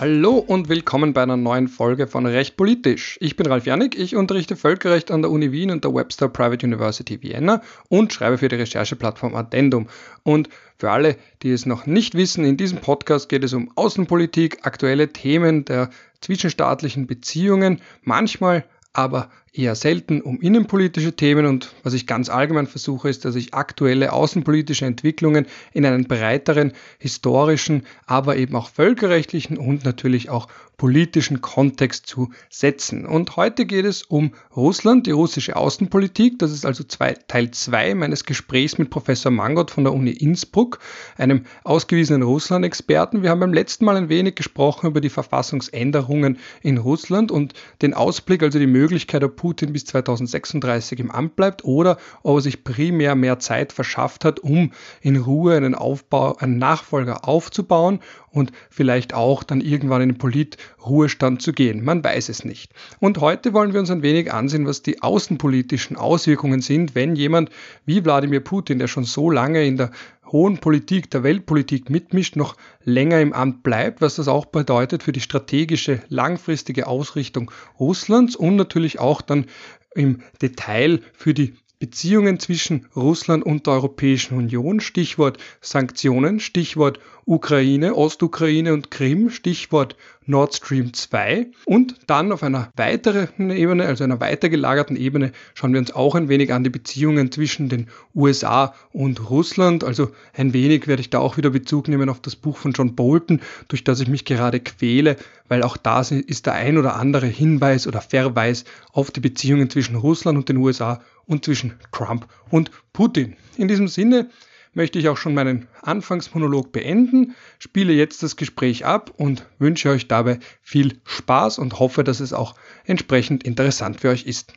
Hallo und willkommen bei einer neuen Folge von Recht Politisch. Ich bin Ralf Janik, ich unterrichte Völkerrecht an der Uni Wien und der Webster Private University Vienna und schreibe für die Rechercheplattform Addendum. Und für alle, die es noch nicht wissen, in diesem Podcast geht es um Außenpolitik, aktuelle Themen der zwischenstaatlichen Beziehungen, manchmal aber eher selten um innenpolitische Themen und was ich ganz allgemein versuche, ist, dass ich aktuelle außenpolitische Entwicklungen in einen breiteren historischen, aber eben auch völkerrechtlichen und natürlich auch politischen Kontext zu setzen. Und heute geht es um Russland, die russische Außenpolitik. Das ist also zwei, Teil 2 meines Gesprächs mit Professor Mangot von der Uni Innsbruck, einem ausgewiesenen Russland-Experten. Wir haben beim letzten Mal ein wenig gesprochen über die Verfassungsänderungen in Russland und den Ausblick, also die Möglichkeit, ob Putin bis 2036 im Amt bleibt oder ob er sich primär mehr Zeit verschafft hat, um in Ruhe einen Aufbau, einen Nachfolger aufzubauen und vielleicht auch dann irgendwann in den Politruhestand zu gehen. Man weiß es nicht. Und heute wollen wir uns ein wenig ansehen, was die außenpolitischen Auswirkungen sind, wenn jemand wie Wladimir Putin, der schon so lange in der hohen Politik, der Weltpolitik mitmischt, noch länger im Amt bleibt, was das auch bedeutet für die strategische, langfristige Ausrichtung Russlands und natürlich auch dann im Detail für die Beziehungen zwischen Russland und der Europäischen Union, Stichwort Sanktionen, Stichwort Ukraine, Ostukraine und Krim, Stichwort Nord Stream 2. Und dann auf einer weiteren Ebene, also einer weitergelagerten Ebene, schauen wir uns auch ein wenig an die Beziehungen zwischen den USA und Russland. Also ein wenig werde ich da auch wieder Bezug nehmen auf das Buch von John Bolton, durch das ich mich gerade quäle, weil auch da ist der ein oder andere Hinweis oder Verweis auf die Beziehungen zwischen Russland und den USA und zwischen Trump und Putin. In diesem Sinne möchte ich auch schon meinen Anfangsmonolog beenden, spiele jetzt das Gespräch ab und wünsche euch dabei viel Spaß und hoffe, dass es auch entsprechend interessant für euch ist.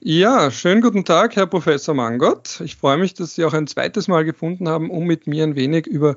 Ja, schönen guten Tag, Herr Professor Mangott. Ich freue mich, dass Sie auch ein zweites Mal gefunden haben, um mit mir ein wenig über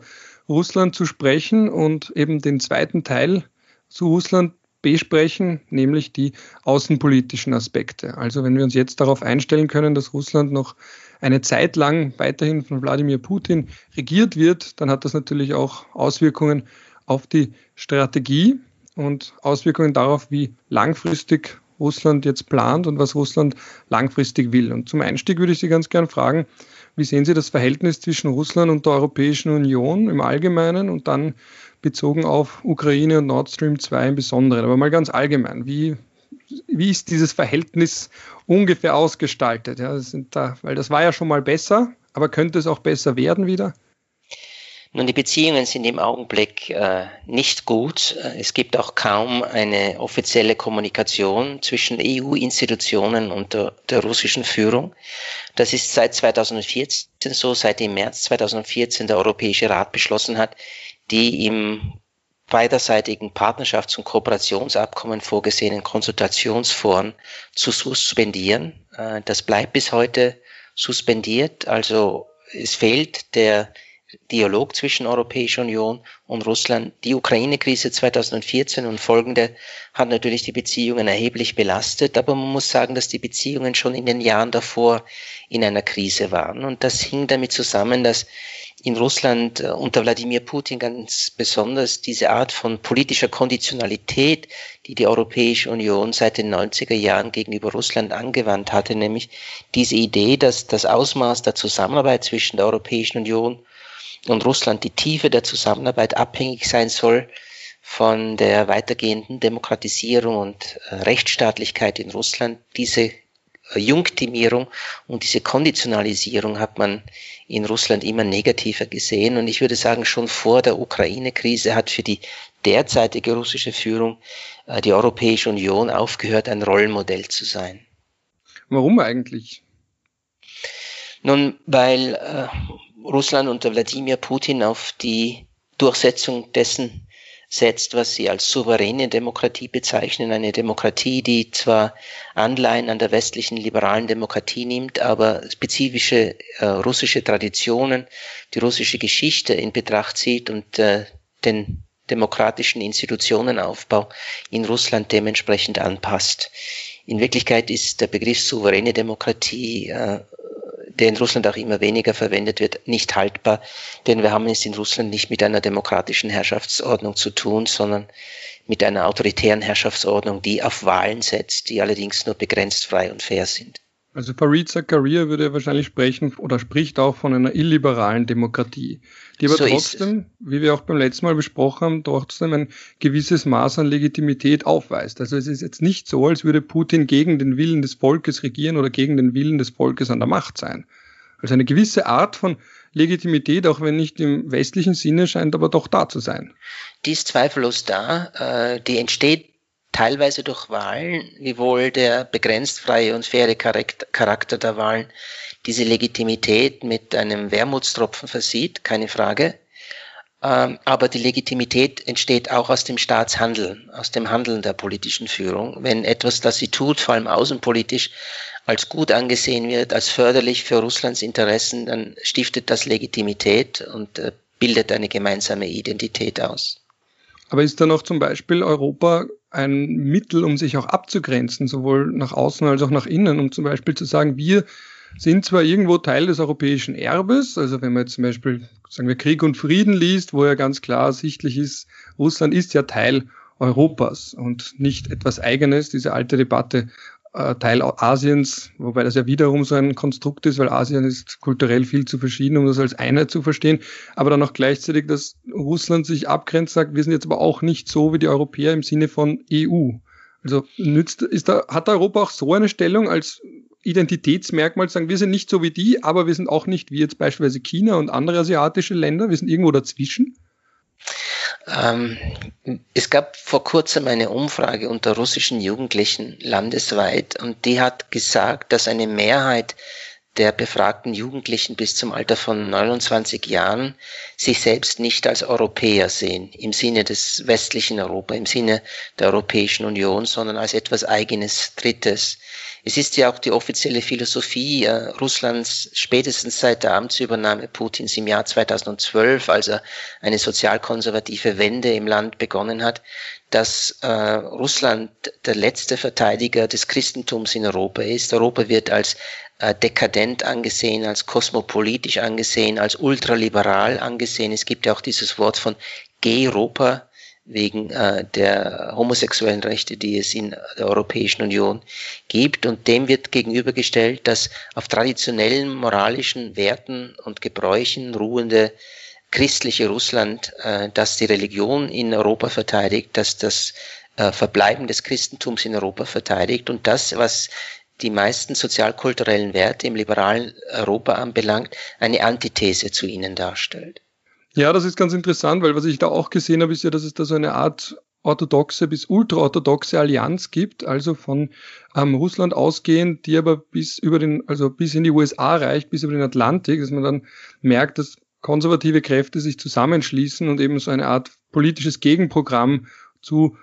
Russland zu sprechen und eben den zweiten Teil zu Russland besprechen, nämlich die außenpolitischen Aspekte. Also wenn wir uns jetzt darauf einstellen können, dass Russland noch eine Zeit lang weiterhin von Wladimir Putin regiert wird, dann hat das natürlich auch Auswirkungen auf die Strategie und Auswirkungen darauf, wie langfristig Russland jetzt plant und was Russland langfristig will. Und zum Einstieg würde ich Sie ganz gern fragen, wie sehen Sie das Verhältnis zwischen Russland und der Europäischen Union im Allgemeinen und dann bezogen auf Ukraine und Nord Stream 2 im Besonderen? Aber mal ganz allgemein, wie, wie ist dieses Verhältnis ungefähr ausgestaltet? Ja, das da, weil das war ja schon mal besser, aber könnte es auch besser werden wieder? Nun, die Beziehungen sind im Augenblick äh, nicht gut. Es gibt auch kaum eine offizielle Kommunikation zwischen EU-Institutionen und der, der, russischen Führung. Das ist seit 2014 so, seit im März 2014 der Europäische Rat beschlossen hat, die im beiderseitigen Partnerschafts- und Kooperationsabkommen vorgesehenen Konsultationsforen zu suspendieren. Äh, das bleibt bis heute suspendiert. Also es fehlt der Dialog zwischen Europäischer Union und Russland. Die Ukraine-Krise 2014 und folgende hat natürlich die Beziehungen erheblich belastet, aber man muss sagen, dass die Beziehungen schon in den Jahren davor in einer Krise waren. Und das hing damit zusammen, dass in Russland äh, unter Wladimir Putin ganz besonders diese Art von politischer Konditionalität, die die Europäische Union seit den 90er Jahren gegenüber Russland angewandt hatte, nämlich diese Idee, dass das Ausmaß der Zusammenarbeit zwischen der Europäischen Union und Russland die Tiefe der Zusammenarbeit abhängig sein soll von der weitergehenden Demokratisierung und äh, Rechtsstaatlichkeit in Russland. Diese äh, Jungtimierung und diese Konditionalisierung hat man in Russland immer negativer gesehen. Und ich würde sagen, schon vor der Ukraine-Krise hat für die derzeitige russische Führung äh, die Europäische Union aufgehört, ein Rollenmodell zu sein. Warum eigentlich? Nun, weil äh, Russland unter Wladimir Putin auf die Durchsetzung dessen setzt, was sie als souveräne Demokratie bezeichnen. Eine Demokratie, die zwar Anleihen an der westlichen liberalen Demokratie nimmt, aber spezifische äh, russische Traditionen, die russische Geschichte in Betracht zieht und äh, den demokratischen Institutionenaufbau in Russland dementsprechend anpasst. In Wirklichkeit ist der Begriff souveräne Demokratie äh, der in Russland auch immer weniger verwendet wird, nicht haltbar, denn wir haben es in Russland nicht mit einer demokratischen Herrschaftsordnung zu tun, sondern mit einer autoritären Herrschaftsordnung, die auf Wahlen setzt, die allerdings nur begrenzt frei und fair sind. Also Farid Zakaria würde wahrscheinlich sprechen oder spricht auch von einer illiberalen Demokratie, die aber so trotzdem, wie wir auch beim letzten Mal besprochen haben, trotzdem ein gewisses Maß an Legitimität aufweist. Also es ist jetzt nicht so, als würde Putin gegen den Willen des Volkes regieren oder gegen den Willen des Volkes an der Macht sein. Also eine gewisse Art von Legitimität, auch wenn nicht im westlichen Sinne, scheint aber doch da zu sein. Die ist zweifellos da. Äh, die entsteht teilweise durch Wahlen, wiewohl der begrenzt freie und faire Charakter der Wahlen diese Legitimität mit einem Wermutstropfen versieht, keine Frage. Ähm, aber die Legitimität entsteht auch aus dem Staatshandeln, aus dem Handeln der politischen Führung. Wenn etwas, das sie tut, vor allem außenpolitisch, als gut angesehen wird, als förderlich für Russlands Interessen, dann stiftet das Legitimität und äh, bildet eine gemeinsame Identität aus. Aber ist dann auch zum Beispiel Europa ein Mittel, um sich auch abzugrenzen, sowohl nach außen als auch nach innen, um zum Beispiel zu sagen, wir sind zwar irgendwo Teil des europäischen Erbes, also wenn man jetzt zum Beispiel, sagen wir, Krieg und Frieden liest, wo ja ganz klar sichtlich ist, Russland ist ja Teil Europas und nicht etwas Eigenes, diese alte Debatte Teil Asiens, wobei das ja wiederum so ein Konstrukt ist, weil Asien ist kulturell viel zu verschieden, um das als Einheit zu verstehen, aber dann auch gleichzeitig, dass Russland sich abgrenzt, sagt, wir sind jetzt aber auch nicht so wie die Europäer im Sinne von EU. Also nützt, ist da, hat Europa auch so eine Stellung als Identitätsmerkmal, sagen, wir sind nicht so wie die, aber wir sind auch nicht wie jetzt beispielsweise China und andere asiatische Länder, wir sind irgendwo dazwischen? Ähm, es gab vor kurzem eine Umfrage unter russischen Jugendlichen landesweit und die hat gesagt, dass eine Mehrheit der befragten Jugendlichen bis zum Alter von 29 Jahren sich selbst nicht als Europäer sehen, im Sinne des westlichen Europa, im Sinne der Europäischen Union, sondern als etwas eigenes, Drittes. Es ist ja auch die offizielle Philosophie äh, Russlands spätestens seit der Amtsübernahme Putins im Jahr 2012, als er eine sozialkonservative Wende im Land begonnen hat, dass äh, Russland der letzte Verteidiger des Christentums in Europa ist. Europa wird als äh, dekadent angesehen, als kosmopolitisch angesehen, als ultraliberal angesehen. Es gibt ja auch dieses Wort von G-Europa wegen äh, der homosexuellen Rechte, die es in der Europäischen Union gibt. Und dem wird gegenübergestellt, dass auf traditionellen moralischen Werten und Gebräuchen ruhende christliche Russland, äh, das die Religion in Europa verteidigt, dass das äh, Verbleiben des Christentums in Europa verteidigt und das, was die meisten sozialkulturellen Werte im liberalen Europa anbelangt, eine Antithese zu ihnen darstellt. Ja, das ist ganz interessant, weil was ich da auch gesehen habe, ist ja, dass es da so eine Art orthodoxe bis ultraorthodoxe Allianz gibt, also von ähm, Russland ausgehend, die aber bis über den, also bis in die USA reicht, bis über den Atlantik, dass man dann merkt, dass konservative Kräfte sich zusammenschließen und eben so eine Art politisches Gegenprogramm zu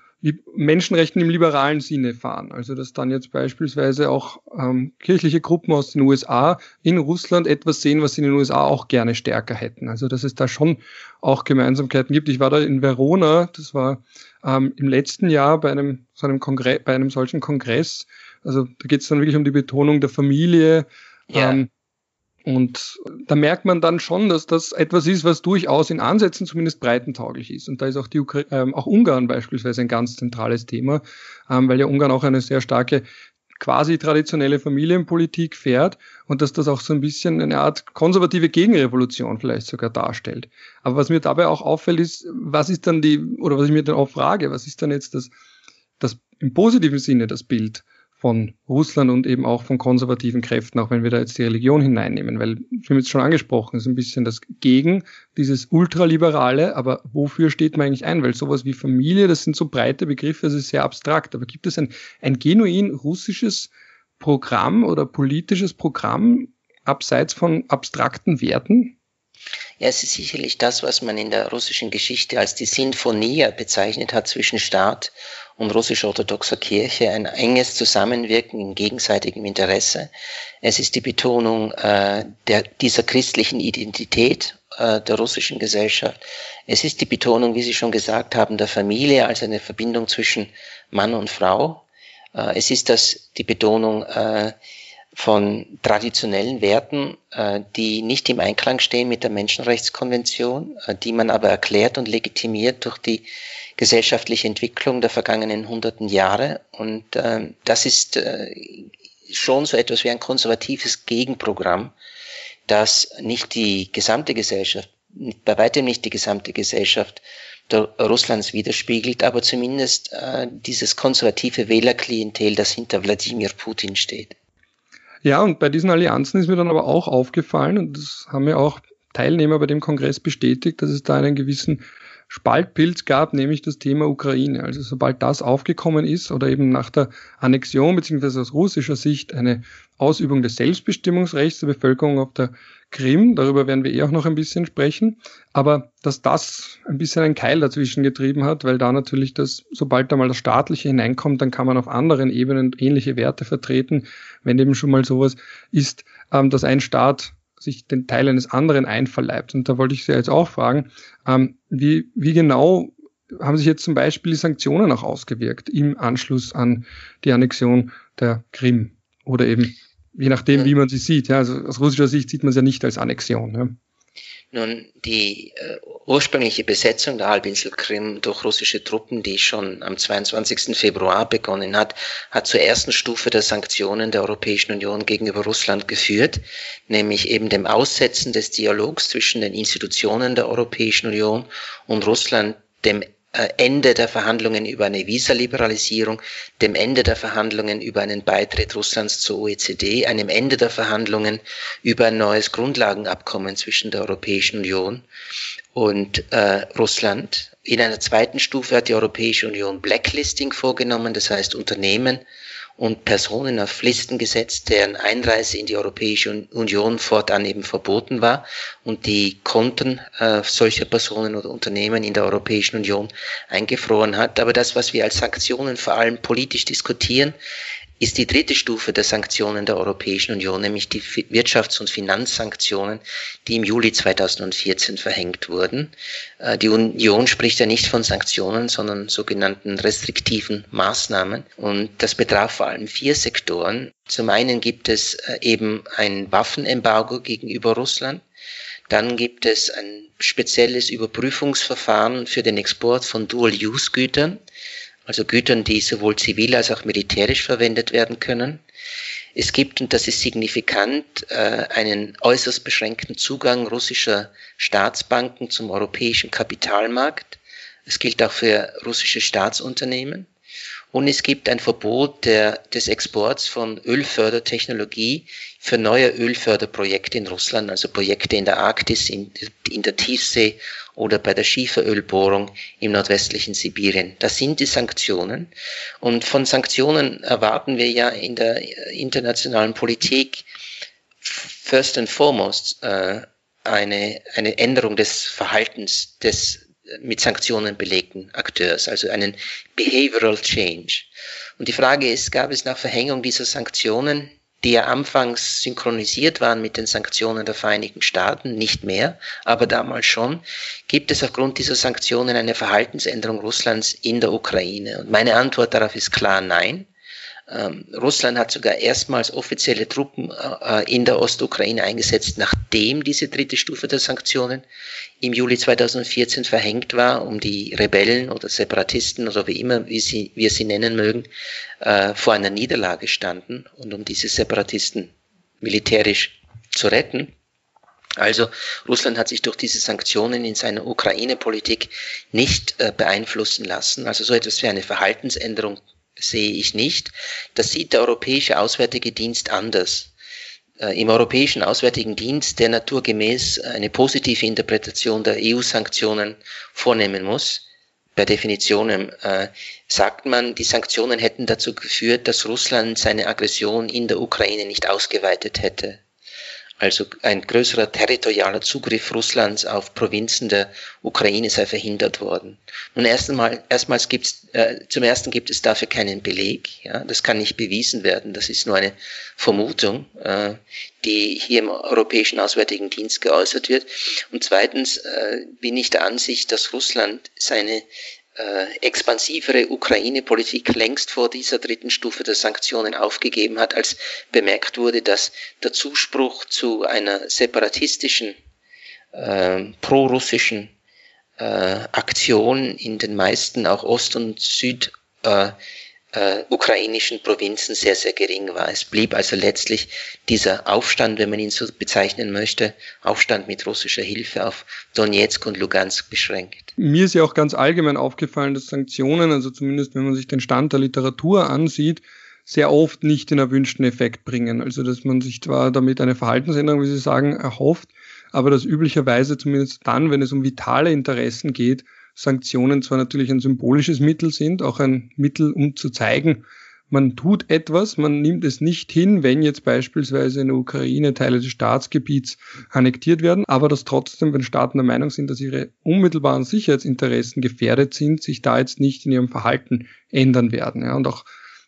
Menschenrechten im liberalen Sinne fahren. Also dass dann jetzt beispielsweise auch ähm, kirchliche Gruppen aus den USA in Russland etwas sehen, was sie in den USA auch gerne stärker hätten. Also dass es da schon auch Gemeinsamkeiten gibt. Ich war da in Verona, das war ähm, im letzten Jahr bei einem, so einem bei einem solchen Kongress. Also da geht es dann wirklich um die Betonung der Familie. Ja. Ähm, und da merkt man dann schon, dass das etwas ist, was durchaus in Ansätzen zumindest breitentauglich ist. Und da ist auch, die Ukra ähm, auch Ungarn beispielsweise ein ganz zentrales Thema, ähm, weil ja Ungarn auch eine sehr starke quasi traditionelle Familienpolitik fährt und dass das auch so ein bisschen eine Art konservative Gegenrevolution vielleicht sogar darstellt. Aber was mir dabei auch auffällt, ist, was ist dann die, oder was ich mir dann auch frage, was ist dann jetzt das, das im positiven Sinne das Bild von Russland und eben auch von konservativen Kräften, auch wenn wir da jetzt die Religion hineinnehmen, weil wir haben jetzt schon angesprochen, ist ein bisschen das Gegen dieses Ultraliberale, aber wofür steht man eigentlich ein? Weil sowas wie Familie, das sind so breite Begriffe, das ist sehr abstrakt, aber gibt es ein, ein genuin russisches Programm oder politisches Programm abseits von abstrakten Werten? Ja, es ist sicherlich das, was man in der russischen Geschichte als die Sinfonie bezeichnet hat zwischen Staat und russisch-orthodoxer Kirche, ein enges Zusammenwirken in gegenseitigem Interesse. Es ist die Betonung äh, der, dieser christlichen Identität äh, der russischen Gesellschaft. Es ist die Betonung, wie Sie schon gesagt haben, der Familie als eine Verbindung zwischen Mann und Frau. Äh, es ist das die Betonung äh, von traditionellen Werten, äh, die nicht im Einklang stehen mit der Menschenrechtskonvention, äh, die man aber erklärt und legitimiert durch die gesellschaftliche Entwicklung der vergangenen hunderten Jahre. Und äh, das ist schon so etwas wie ein konservatives Gegenprogramm, das nicht die gesamte Gesellschaft, bei weitem nicht die gesamte Gesellschaft Russlands widerspiegelt, aber zumindest dieses konservative Wählerklientel, das hinter Wladimir Putin steht. Ja, und bei diesen Allianzen ist mir dann aber auch aufgefallen, und das haben ja auch Teilnehmer bei dem Kongress bestätigt, dass es da einen gewissen Spaltpilz gab, nämlich das Thema Ukraine. Also sobald das aufgekommen ist oder eben nach der Annexion beziehungsweise aus russischer Sicht eine Ausübung des Selbstbestimmungsrechts der Bevölkerung auf der Krim, darüber werden wir eh auch noch ein bisschen sprechen, aber dass das ein bisschen einen Keil dazwischen getrieben hat, weil da natürlich das, sobald da mal das Staatliche hineinkommt, dann kann man auf anderen Ebenen ähnliche Werte vertreten, wenn eben schon mal sowas ist, ähm, dass ein Staat sich den Teil eines anderen einverleibt. Und da wollte ich Sie jetzt auch fragen, ähm, wie, wie genau haben sich jetzt zum Beispiel die Sanktionen auch ausgewirkt im Anschluss an die Annexion der Krim? Oder eben, je nachdem, wie man sie sieht. Ja, also aus russischer Sicht sieht man es ja nicht als Annexion. Ja. Nun, die äh, ursprüngliche Besetzung der Halbinsel Krim durch russische Truppen, die schon am 22. Februar begonnen hat, hat zur ersten Stufe der Sanktionen der Europäischen Union gegenüber Russland geführt, nämlich eben dem Aussetzen des Dialogs zwischen den Institutionen der Europäischen Union und Russland, dem Ende der Verhandlungen über eine Visaliberalisierung, dem Ende der Verhandlungen über einen Beitritt Russlands zur OECD, einem Ende der Verhandlungen über ein neues Grundlagenabkommen zwischen der Europäischen Union und äh, Russland. In einer zweiten Stufe hat die Europäische Union Blacklisting vorgenommen, das heißt Unternehmen und Personen auf Listen gesetzt, deren Einreise in die Europäische Union fortan eben verboten war und die Konten äh, solcher Personen oder Unternehmen in der Europäischen Union eingefroren hat. Aber das, was wir als Sanktionen vor allem politisch diskutieren, ist die dritte Stufe der Sanktionen der Europäischen Union, nämlich die Wirtschafts- und Finanzsanktionen, die im Juli 2014 verhängt wurden. Äh, die Union spricht ja nicht von Sanktionen, sondern sogenannten restriktiven Maßnahmen. Und das betraf vor allem vier Sektoren. Zum einen gibt es äh, eben ein Waffenembargo gegenüber Russland. Dann gibt es ein spezielles Überprüfungsverfahren für den Export von Dual-Use-Gütern also Gütern, die sowohl zivil als auch militärisch verwendet werden können. Es gibt, und das ist signifikant, äh, einen äußerst beschränkten Zugang russischer Staatsbanken zum europäischen Kapitalmarkt. Es gilt auch für russische Staatsunternehmen. Und es gibt ein Verbot der, des Exports von Ölfördertechnologie für neue Ölförderprojekte in Russland, also Projekte in der Arktis, in, in der Tiefsee oder bei der Schieferölbohrung im nordwestlichen Sibirien. Das sind die Sanktionen. Und von Sanktionen erwarten wir ja in der internationalen Politik first and foremost äh, eine, eine Änderung des Verhaltens des mit Sanktionen belegten Akteurs, also einen Behavioral Change. Und die Frage ist, gab es nach Verhängung dieser Sanktionen, die ja anfangs synchronisiert waren mit den Sanktionen der Vereinigten Staaten, nicht mehr, aber damals schon, gibt es aufgrund dieser Sanktionen eine Verhaltensänderung Russlands in der Ukraine? Und meine Antwort darauf ist klar nein. Ähm, Russland hat sogar erstmals offizielle Truppen äh, in der Ostukraine eingesetzt, nachdem diese dritte Stufe der Sanktionen im Juli 2014 verhängt war, um die Rebellen oder Separatisten oder wie immer wie sie, wir sie nennen mögen, äh, vor einer Niederlage standen und um diese Separatisten militärisch zu retten. Also Russland hat sich durch diese Sanktionen in seiner Ukraine-Politik nicht äh, beeinflussen lassen. Also so etwas wie eine Verhaltensänderung sehe ich nicht. Das sieht der Europäische Auswärtige Dienst anders. Äh, Im Europäischen Auswärtigen Dienst, der naturgemäß eine positive Interpretation der EU-Sanktionen vornehmen muss, per Definition äh, sagt man, die Sanktionen hätten dazu geführt, dass Russland seine Aggression in der Ukraine nicht ausgeweitet hätte also ein größerer territorialer Zugriff Russlands auf Provinzen der Ukraine sei verhindert worden. Nun erst einmal, erstmals gibt's, äh, zum ersten gibt es dafür keinen Beleg. Ja, das kann nicht bewiesen werden. Das ist nur eine Vermutung, äh, die hier im Europäischen Auswärtigen Dienst geäußert wird. Und zweitens äh, bin ich der Ansicht, dass Russland seine äh, expansivere Ukraine-Politik längst vor dieser dritten Stufe der Sanktionen aufgegeben hat, als bemerkt wurde, dass der Zuspruch zu einer separatistischen, äh, pro-russischen äh, Aktion in den meisten auch Ost- und Süd- äh, äh, ukrainischen Provinzen sehr, sehr gering war. Es blieb also letztlich dieser Aufstand, wenn man ihn so bezeichnen möchte, Aufstand mit russischer Hilfe auf Donetsk und Lugansk beschränkt. Mir ist ja auch ganz allgemein aufgefallen, dass Sanktionen, also zumindest wenn man sich den Stand der Literatur ansieht, sehr oft nicht den erwünschten Effekt bringen. Also dass man sich zwar damit eine Verhaltensänderung, wie Sie sagen, erhofft, aber dass üblicherweise zumindest dann, wenn es um vitale Interessen geht, Sanktionen zwar natürlich ein symbolisches Mittel sind, auch ein Mittel, um zu zeigen, man tut etwas, man nimmt es nicht hin, wenn jetzt beispielsweise in der Ukraine Teile des Staatsgebiets annektiert werden, aber dass trotzdem, wenn Staaten der Meinung sind, dass ihre unmittelbaren Sicherheitsinteressen gefährdet sind, sich da jetzt nicht in ihrem Verhalten ändern werden. Ja, und auch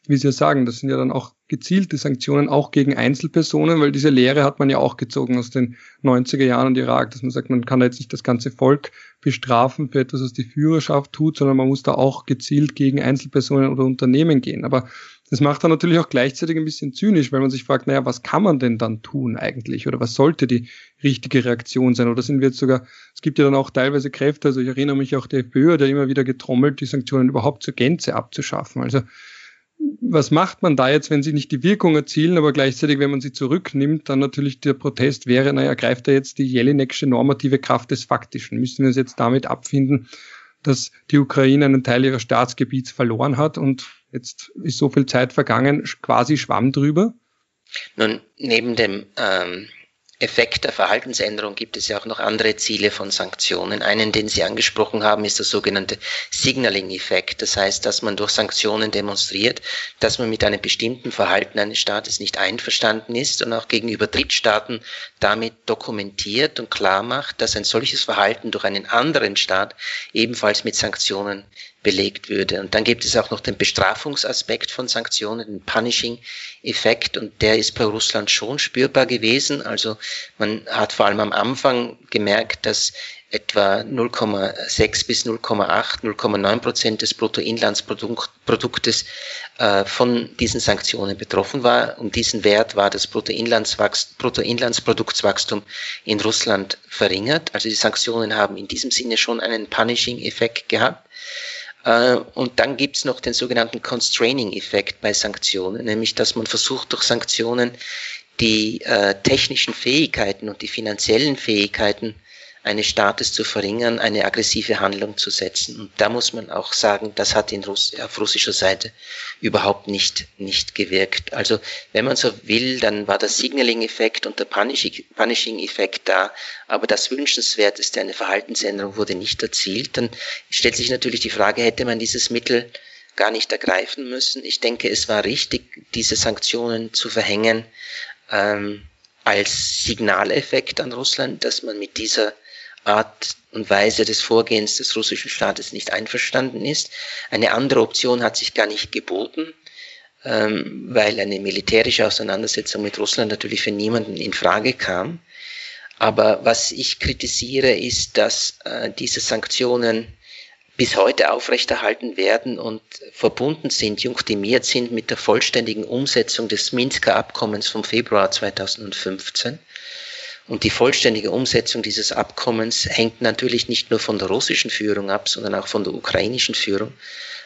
wie Sie ja sagen, das sind ja dann auch gezielte Sanktionen auch gegen Einzelpersonen, weil diese Lehre hat man ja auch gezogen aus den 90er Jahren und Irak, dass man sagt, man kann da jetzt nicht das ganze Volk bestrafen für etwas, was die Führerschaft tut, sondern man muss da auch gezielt gegen Einzelpersonen oder Unternehmen gehen. Aber das macht dann natürlich auch gleichzeitig ein bisschen zynisch, weil man sich fragt, naja, was kann man denn dann tun eigentlich? Oder was sollte die richtige Reaktion sein? Oder sind wir jetzt sogar, es gibt ja dann auch teilweise Kräfte, also ich erinnere mich auch der FPÖ ja immer wieder getrommelt, die Sanktionen überhaupt zur Gänze abzuschaffen. Also was macht man da jetzt, wenn sie nicht die Wirkung erzielen, aber gleichzeitig, wenn man sie zurücknimmt, dann natürlich der Protest wäre, naja, greift er jetzt die Jelineksche normative Kraft des Faktischen? Müssen wir uns jetzt damit abfinden, dass die Ukraine einen Teil ihres Staatsgebiets verloren hat und jetzt ist so viel Zeit vergangen, quasi schwamm drüber? Nun, neben dem ähm, Effekt der Verhaltensänderung gibt es ja auch noch andere Ziele von Sanktionen. Einen, den Sie angesprochen haben, ist der sogenannte Signaling-Effekt. Das heißt, dass man durch Sanktionen demonstriert, dass man mit einem bestimmten Verhalten eines Staates nicht einverstanden ist und auch gegenüber Drittstaaten damit dokumentiert und klar macht, dass ein solches Verhalten durch einen anderen Staat ebenfalls mit Sanktionen belegt würde. Und dann gibt es auch noch den Bestrafungsaspekt von Sanktionen, den Punishing-Effekt, und der ist bei Russland schon spürbar gewesen. Also man hat vor allem am Anfang gemerkt, dass etwa 0,6 bis 0,8, 0,9 Prozent des Bruttoinlandsproduktes äh, von diesen Sanktionen betroffen war. Um diesen Wert war das Bruttoinlandsproduktswachstum in Russland verringert. Also die Sanktionen haben in diesem Sinne schon einen Punishing-Effekt gehabt. Äh, und dann gibt's noch den sogenannten Constraining-Effekt bei Sanktionen, nämlich dass man versucht durch Sanktionen die äh, technischen Fähigkeiten und die finanziellen Fähigkeiten eines Staates zu verringern, eine aggressive Handlung zu setzen. Und da muss man auch sagen, das hat in Russ auf russischer Seite überhaupt nicht, nicht gewirkt. Also wenn man so will, dann war der Signaling-Effekt und der Punishing-Effekt da, aber das Wünschenswerteste, eine Verhaltensänderung wurde nicht erzielt. Dann stellt sich natürlich die Frage, hätte man dieses Mittel gar nicht ergreifen müssen. Ich denke, es war richtig, diese Sanktionen zu verhängen ähm, als Signaleffekt an Russland, dass man mit dieser Art und Weise des Vorgehens des russischen Staates nicht einverstanden ist. Eine andere Option hat sich gar nicht geboten, ähm, weil eine militärische Auseinandersetzung mit Russland natürlich für niemanden in Frage kam. Aber was ich kritisiere, ist, dass äh, diese Sanktionen bis heute aufrechterhalten werden und verbunden sind, junktiert sind mit der vollständigen Umsetzung des Minsker Abkommens vom Februar 2015. Und die vollständige Umsetzung dieses Abkommens hängt natürlich nicht nur von der russischen Führung ab, sondern auch von der ukrainischen Führung.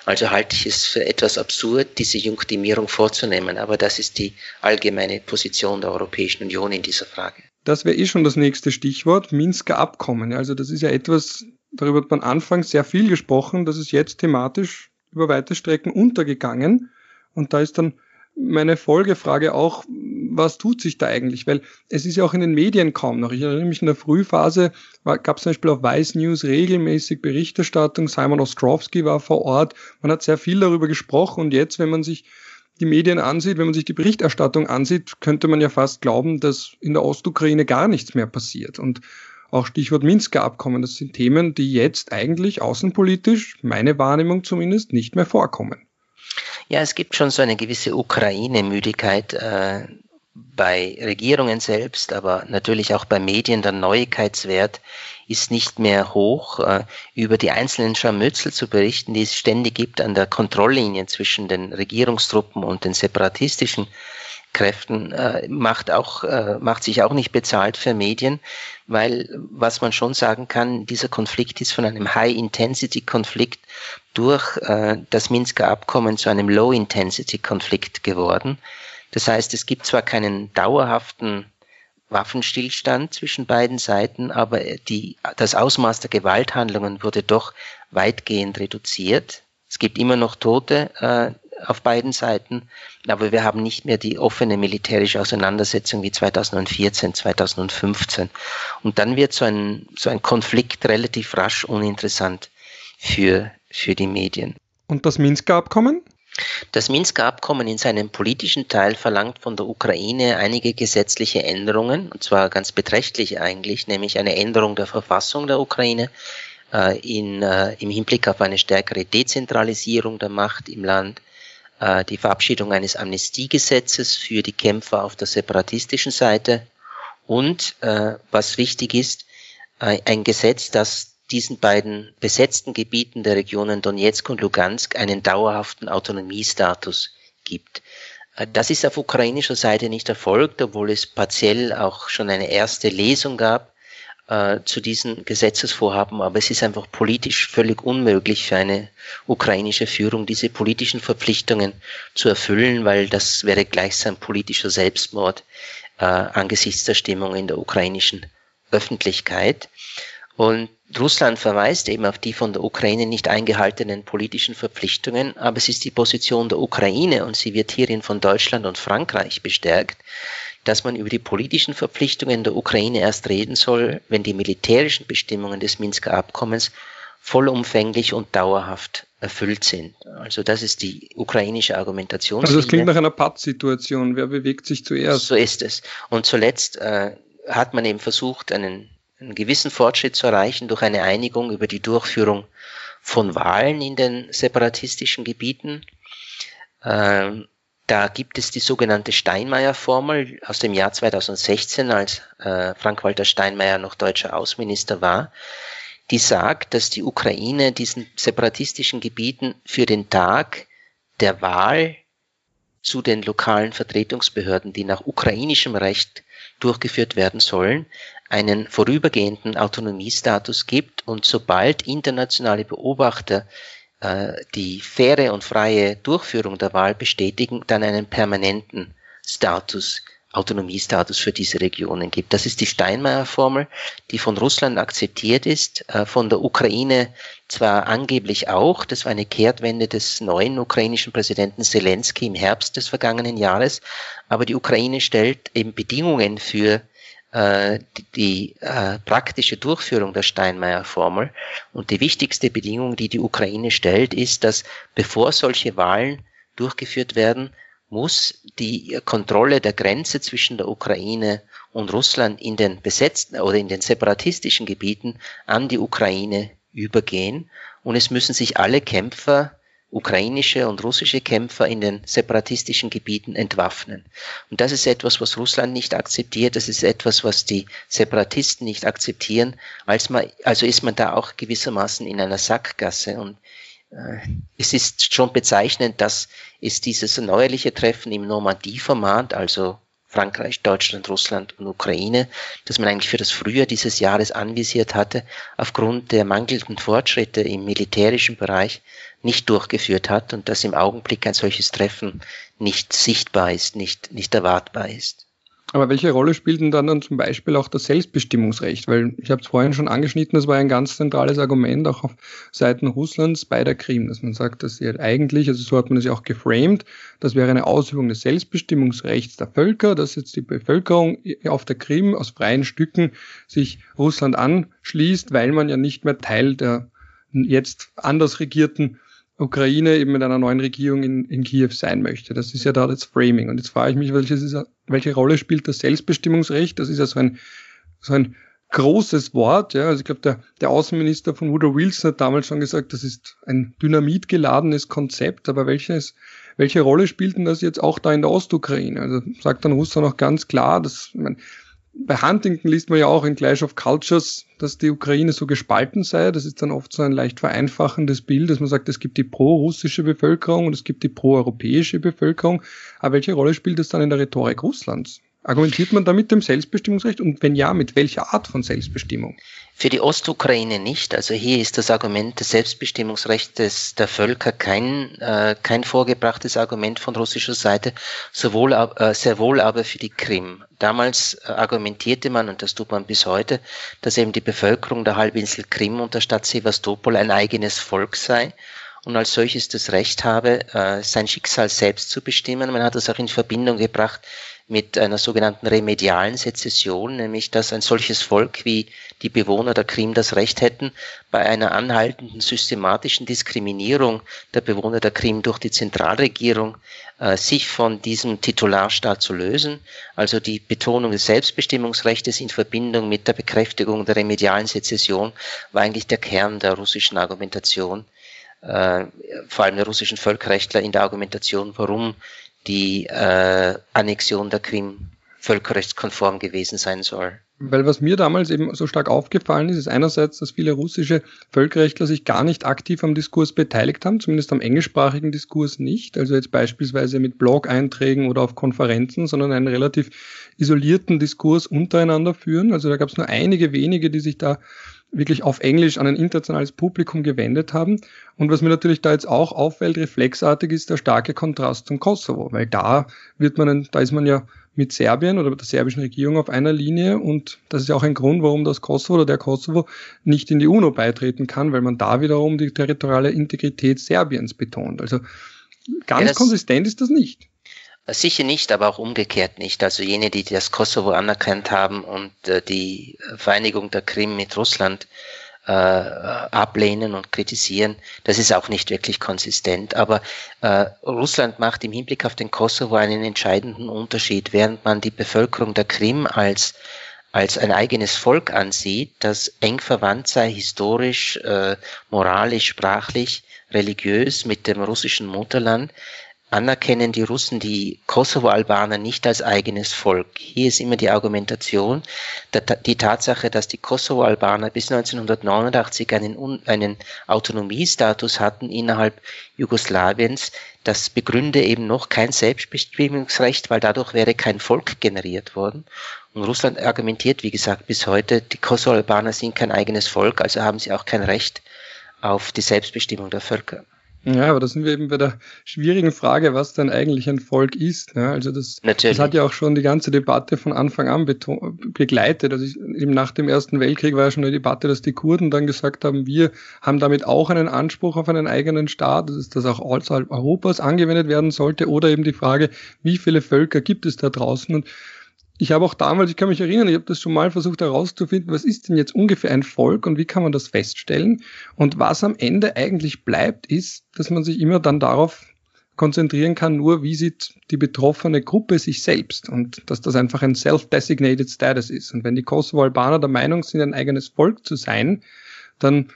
Also halte ich es für etwas absurd, diese Junktimierung vorzunehmen. Aber das ist die allgemeine Position der Europäischen Union in dieser Frage. Das wäre eh schon das nächste Stichwort, Minsker Abkommen. Also das ist ja etwas, darüber hat man anfangs sehr viel gesprochen, das ist jetzt thematisch über weite Strecken untergegangen. Und da ist dann meine Folgefrage auch, was tut sich da eigentlich? Weil es ist ja auch in den Medien kaum noch. Ich erinnere mich in der Frühphase, gab es zum Beispiel auf Vice News regelmäßig Berichterstattung. Simon Ostrowski war vor Ort. Man hat sehr viel darüber gesprochen. Und jetzt, wenn man sich die Medien ansieht, wenn man sich die Berichterstattung ansieht, könnte man ja fast glauben, dass in der Ostukraine gar nichts mehr passiert. Und auch Stichwort Minsker Abkommen, das sind Themen, die jetzt eigentlich außenpolitisch, meine Wahrnehmung zumindest, nicht mehr vorkommen. Ja, es gibt schon so eine gewisse Ukraine-Müdigkeit äh, bei Regierungen selbst, aber natürlich auch bei Medien der Neuigkeitswert ist nicht mehr hoch, äh, über die einzelnen Scharmützel zu berichten, die es ständig gibt an der Kontrolllinie zwischen den Regierungstruppen und den separatistischen Kräften, äh, macht auch, äh, macht sich auch nicht bezahlt für Medien, weil was man schon sagen kann, dieser Konflikt ist von einem High-Intensity-Konflikt durch das Minsker Abkommen zu einem Low-Intensity-Konflikt geworden. Das heißt, es gibt zwar keinen dauerhaften Waffenstillstand zwischen beiden Seiten, aber die, das Ausmaß der Gewalthandlungen wurde doch weitgehend reduziert. Es gibt immer noch Tote äh, auf beiden Seiten, aber wir haben nicht mehr die offene militärische Auseinandersetzung wie 2014, 2015. Und dann wird so ein, so ein Konflikt relativ rasch uninteressant für, für die Medien. Und das Minsker Abkommen? Das Minsker Abkommen in seinem politischen Teil verlangt von der Ukraine einige gesetzliche Änderungen, und zwar ganz beträchtliche eigentlich, nämlich eine Änderung der Verfassung der Ukraine äh, in, äh, im Hinblick auf eine stärkere Dezentralisierung der Macht im Land, äh, die Verabschiedung eines Amnestiegesetzes für die Kämpfer auf der separatistischen Seite und, äh, was wichtig ist, äh, ein Gesetz, das diesen beiden besetzten Gebieten der Regionen Donetsk und Lugansk einen dauerhaften Autonomiestatus gibt. Äh, das ist auf ukrainischer Seite nicht erfolgt, obwohl es partiell auch schon eine erste Lesung gab äh, zu diesen Gesetzesvorhaben, aber es ist einfach politisch völlig unmöglich für eine ukrainische Führung, diese politischen Verpflichtungen zu erfüllen, weil das wäre gleichsam politischer Selbstmord äh, angesichts der Stimmung in der ukrainischen Öffentlichkeit. Und Russland verweist eben auf die von der Ukraine nicht eingehaltenen politischen Verpflichtungen, aber es ist die Position der Ukraine und sie wird hierin von Deutschland und Frankreich bestärkt, dass man über die politischen Verpflichtungen der Ukraine erst reden soll, wenn die militärischen Bestimmungen des Minsker Abkommens vollumfänglich und dauerhaft erfüllt sind. Also das ist die ukrainische Argumentation. Also das klingt nach einer Pattsituation. Wer bewegt sich zuerst? So ist es. Und zuletzt äh, hat man eben versucht, einen einen gewissen Fortschritt zu erreichen durch eine Einigung über die Durchführung von Wahlen in den separatistischen Gebieten. Ähm, da gibt es die sogenannte Steinmeier-Formel aus dem Jahr 2016, als äh, Frank-Walter Steinmeier noch deutscher Außenminister war, die sagt, dass die Ukraine diesen separatistischen Gebieten für den Tag der Wahl zu den lokalen Vertretungsbehörden, die nach ukrainischem Recht durchgeführt werden sollen, einen vorübergehenden Autonomiestatus gibt und sobald internationale Beobachter äh, die faire und freie Durchführung der Wahl bestätigen, dann einen permanenten Status, Autonomiestatus für diese Regionen gibt. Das ist die Steinmeier-Formel, die von Russland akzeptiert ist, äh, von der Ukraine zwar angeblich auch, das war eine Kehrtwende des neuen ukrainischen Präsidenten Zelensky im Herbst des vergangenen Jahres, aber die Ukraine stellt eben Bedingungen für äh, die, äh, praktische Durchführung der Steinmeier-Formel. Und die wichtigste Bedingung, die die Ukraine stellt, ist, dass bevor solche Wahlen durchgeführt werden, muss die Kontrolle der Grenze zwischen der Ukraine und Russland in den besetzten oder in den separatistischen Gebieten an die Ukraine übergehen. Und es müssen sich alle Kämpfer ukrainische und russische Kämpfer in den separatistischen Gebieten entwaffnen. Und das ist etwas, was Russland nicht akzeptiert, das ist etwas, was die Separatisten nicht akzeptieren, also ist man da auch gewissermaßen in einer Sackgasse und es ist schon bezeichnend, dass es dieses neuerliche Treffen im Normandie-Format, also Frankreich, Deutschland, Russland und Ukraine, das man eigentlich für das Frühjahr dieses Jahres anvisiert hatte, aufgrund der mangelnden Fortschritte im militärischen Bereich nicht durchgeführt hat und dass im Augenblick ein solches Treffen nicht sichtbar ist, nicht, nicht erwartbar ist. Aber welche Rolle spielt denn dann, zum Beispiel auch das Selbstbestimmungsrecht? Weil ich habe es vorhin schon angeschnitten, das war ein ganz zentrales Argument auch auf Seiten Russlands bei der Krim, dass man sagt, dass sie halt eigentlich, also so hat man es ja auch geframed, das wäre eine Ausübung des Selbstbestimmungsrechts der Völker, dass jetzt die Bevölkerung auf der Krim aus freien Stücken sich Russland anschließt, weil man ja nicht mehr Teil der jetzt anders regierten Ukraine eben mit einer neuen Regierung in, in Kiew sein möchte. Das ist ja da das Framing. Und jetzt frage ich mich, welches welche Rolle spielt das Selbstbestimmungsrecht? Das ist ja so ein, so ein großes Wort. Ja. Also ich glaube, der, der Außenminister von Woodrow Wilson hat damals schon gesagt, das ist ein dynamitgeladenes Konzept. Aber welches, welche Rolle spielt denn das jetzt auch da in der Ostukraine? Also sagt dann Russland auch ganz klar, dass man, bei Huntington liest man ja auch in Clash of Cultures, dass die Ukraine so gespalten sei. Das ist dann oft so ein leicht vereinfachendes Bild, dass man sagt, es gibt die pro-russische Bevölkerung und es gibt die pro-europäische Bevölkerung. Aber welche Rolle spielt das dann in der Rhetorik Russlands? Argumentiert man da mit dem Selbstbestimmungsrecht und wenn ja, mit welcher Art von Selbstbestimmung? Für die Ostukraine nicht. Also hier ist das Argument des Selbstbestimmungsrechts der Völker kein, äh, kein vorgebrachtes Argument von russischer Seite, sowohl, äh, sehr wohl aber für die Krim. Damals äh, argumentierte man, und das tut man bis heute, dass eben die Bevölkerung der Halbinsel Krim und der Stadt Sevastopol ein eigenes Volk sei und als solches das Recht habe, äh, sein Schicksal selbst zu bestimmen. Man hat das auch in Verbindung gebracht mit einer sogenannten remedialen Sezession, nämlich dass ein solches Volk wie die Bewohner der Krim das Recht hätten, bei einer anhaltenden systematischen Diskriminierung der Bewohner der Krim durch die Zentralregierung äh, sich von diesem Titularstaat zu lösen. Also die Betonung des Selbstbestimmungsrechts in Verbindung mit der Bekräftigung der remedialen Sezession war eigentlich der Kern der russischen Argumentation, äh, vor allem der russischen Völkerrechtler in der Argumentation, warum die äh, Annexion der Krim völkerrechtskonform gewesen sein soll. Weil was mir damals eben so stark aufgefallen ist, ist einerseits, dass viele russische Völkerrechtler sich gar nicht aktiv am Diskurs beteiligt haben, zumindest am englischsprachigen Diskurs nicht, also jetzt beispielsweise mit Blog-Einträgen oder auf Konferenzen, sondern einen relativ isolierten Diskurs untereinander führen. Also da gab es nur einige wenige, die sich da wirklich auf Englisch an ein internationales Publikum gewendet haben. Und was mir natürlich da jetzt auch auffällt, reflexartig ist der starke Kontrast zum Kosovo, weil da wird man, da ist man ja mit Serbien oder mit der serbischen Regierung auf einer Linie und das ist ja auch ein Grund, warum das Kosovo oder der Kosovo nicht in die UNO beitreten kann, weil man da wiederum die territoriale Integrität Serbiens betont. Also ganz ja, konsistent ist das nicht. Sicher nicht, aber auch umgekehrt nicht. Also jene, die das Kosovo anerkannt haben und äh, die Vereinigung der Krim mit Russland äh, ablehnen und kritisieren, das ist auch nicht wirklich konsistent. Aber äh, Russland macht im Hinblick auf den Kosovo einen entscheidenden Unterschied, während man die Bevölkerung der Krim als als ein eigenes Volk ansieht, das eng verwandt sei, historisch, äh, moralisch, sprachlich, religiös mit dem russischen Mutterland, anerkennen die Russen die Kosovo-Albaner nicht als eigenes Volk. Hier ist immer die Argumentation, die Tatsache, dass die Kosovo-Albaner bis 1989 einen, einen Autonomiestatus hatten innerhalb Jugoslawiens, das begründe eben noch kein Selbstbestimmungsrecht, weil dadurch wäre kein Volk generiert worden. Und Russland argumentiert, wie gesagt, bis heute, die Kosovo-Albaner sind kein eigenes Volk, also haben sie auch kein Recht auf die Selbstbestimmung der Völker. Ja, aber da sind wir eben bei der schwierigen Frage, was denn eigentlich ein Volk ist. Ja, also das, das hat ja auch schon die ganze Debatte von Anfang an begleitet. Also ich, eben nach dem Ersten Weltkrieg war ja schon eine Debatte, dass die Kurden dann gesagt haben, wir haben damit auch einen Anspruch auf einen eigenen Staat, dass das auch außerhalb Europas angewendet werden sollte. Oder eben die Frage, wie viele Völker gibt es da draußen? Und ich habe auch damals, ich kann mich erinnern, ich habe das schon mal versucht herauszufinden, was ist denn jetzt ungefähr ein Volk und wie kann man das feststellen? Und was am Ende eigentlich bleibt, ist, dass man sich immer dann darauf konzentrieren kann, nur wie sieht die betroffene Gruppe sich selbst und dass das einfach ein self-designated Status ist. Und wenn die Kosovo-Albaner der Meinung sind, ein eigenes Volk zu sein, dann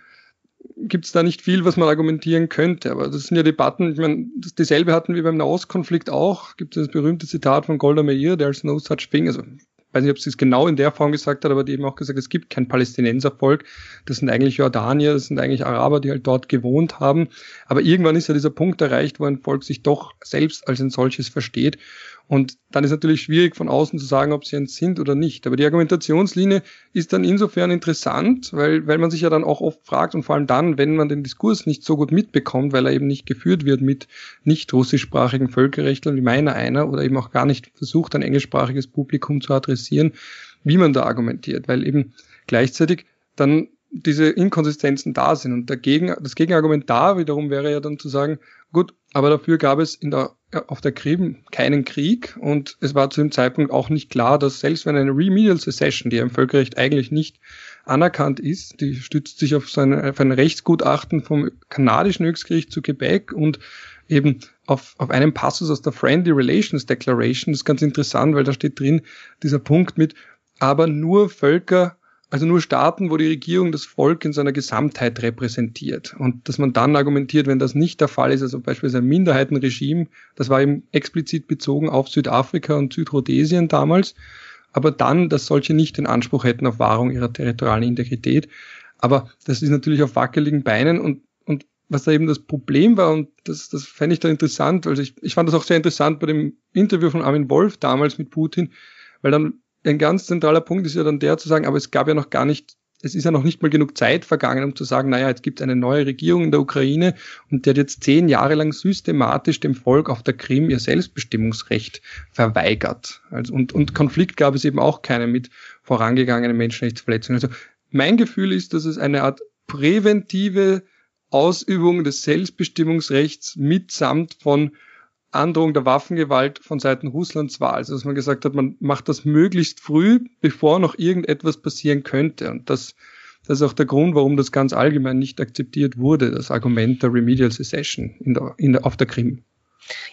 gibt es da nicht viel, was man argumentieren könnte. Aber das sind ja Debatten, ich meine, dieselbe hatten wir beim Nahostkonflikt auch. Gibt es das berühmte Zitat von Golda Meir, there's no such thing. Also, ich weiß nicht, ob sie es genau in der Form gesagt hat, aber die eben auch gesagt, es gibt kein Palästinenservolk. Das sind eigentlich Jordanier, das sind eigentlich Araber, die halt dort gewohnt haben. Aber irgendwann ist ja dieser Punkt erreicht, wo ein Volk sich doch selbst als ein solches versteht. Und dann ist natürlich schwierig von außen zu sagen, ob sie eins sind oder nicht. Aber die Argumentationslinie ist dann insofern interessant, weil, weil man sich ja dann auch oft fragt und vor allem dann, wenn man den Diskurs nicht so gut mitbekommt, weil er eben nicht geführt wird mit nicht russischsprachigen Völkerrechtlern wie meiner einer oder eben auch gar nicht versucht, ein englischsprachiges Publikum zu adressieren, wie man da argumentiert, weil eben gleichzeitig dann diese Inkonsistenzen da sind. Und dagegen, das Gegenargument da wiederum wäre ja dann zu sagen, gut, aber dafür gab es in der auf der Krim keinen Krieg und es war zu dem Zeitpunkt auch nicht klar, dass selbst wenn eine Remedial Secession, die im Völkerrecht eigentlich nicht anerkannt ist, die stützt sich auf, so eine, auf ein Rechtsgutachten vom kanadischen Höchstgericht zu Quebec und eben auf, auf einem Passus aus der Friendly Relations Declaration. Das ist ganz interessant, weil da steht drin dieser Punkt mit, aber nur Völker also nur Staaten, wo die Regierung das Volk in seiner Gesamtheit repräsentiert. Und dass man dann argumentiert, wenn das nicht der Fall ist, also beispielsweise ein Minderheitenregime, das war eben explizit bezogen auf Südafrika und Südrhodesien damals, aber dann, dass solche nicht den Anspruch hätten auf Wahrung ihrer territorialen Integrität. Aber das ist natürlich auf wackeligen Beinen und, und was da eben das Problem war, und das, das fände ich da interessant, also ich, ich fand das auch sehr interessant bei dem Interview von Armin Wolf damals mit Putin, weil dann ein ganz zentraler Punkt ist ja dann der zu sagen, aber es gab ja noch gar nicht, es ist ja noch nicht mal genug Zeit vergangen, um zu sagen, naja, jetzt gibt es eine neue Regierung in der Ukraine und die hat jetzt zehn Jahre lang systematisch dem Volk auf der Krim ihr Selbstbestimmungsrecht verweigert. Also, und, und Konflikt gab es eben auch keinen mit vorangegangenen Menschenrechtsverletzungen. Also mein Gefühl ist, dass es eine Art präventive Ausübung des Selbstbestimmungsrechts mitsamt von Androhung der Waffengewalt von Seiten Russlands war. Also dass man gesagt hat, man macht das möglichst früh, bevor noch irgendetwas passieren könnte. Und das, das ist auch der Grund, warum das ganz allgemein nicht akzeptiert wurde, das Argument der Remedial Secession in der, in der, auf der Krim.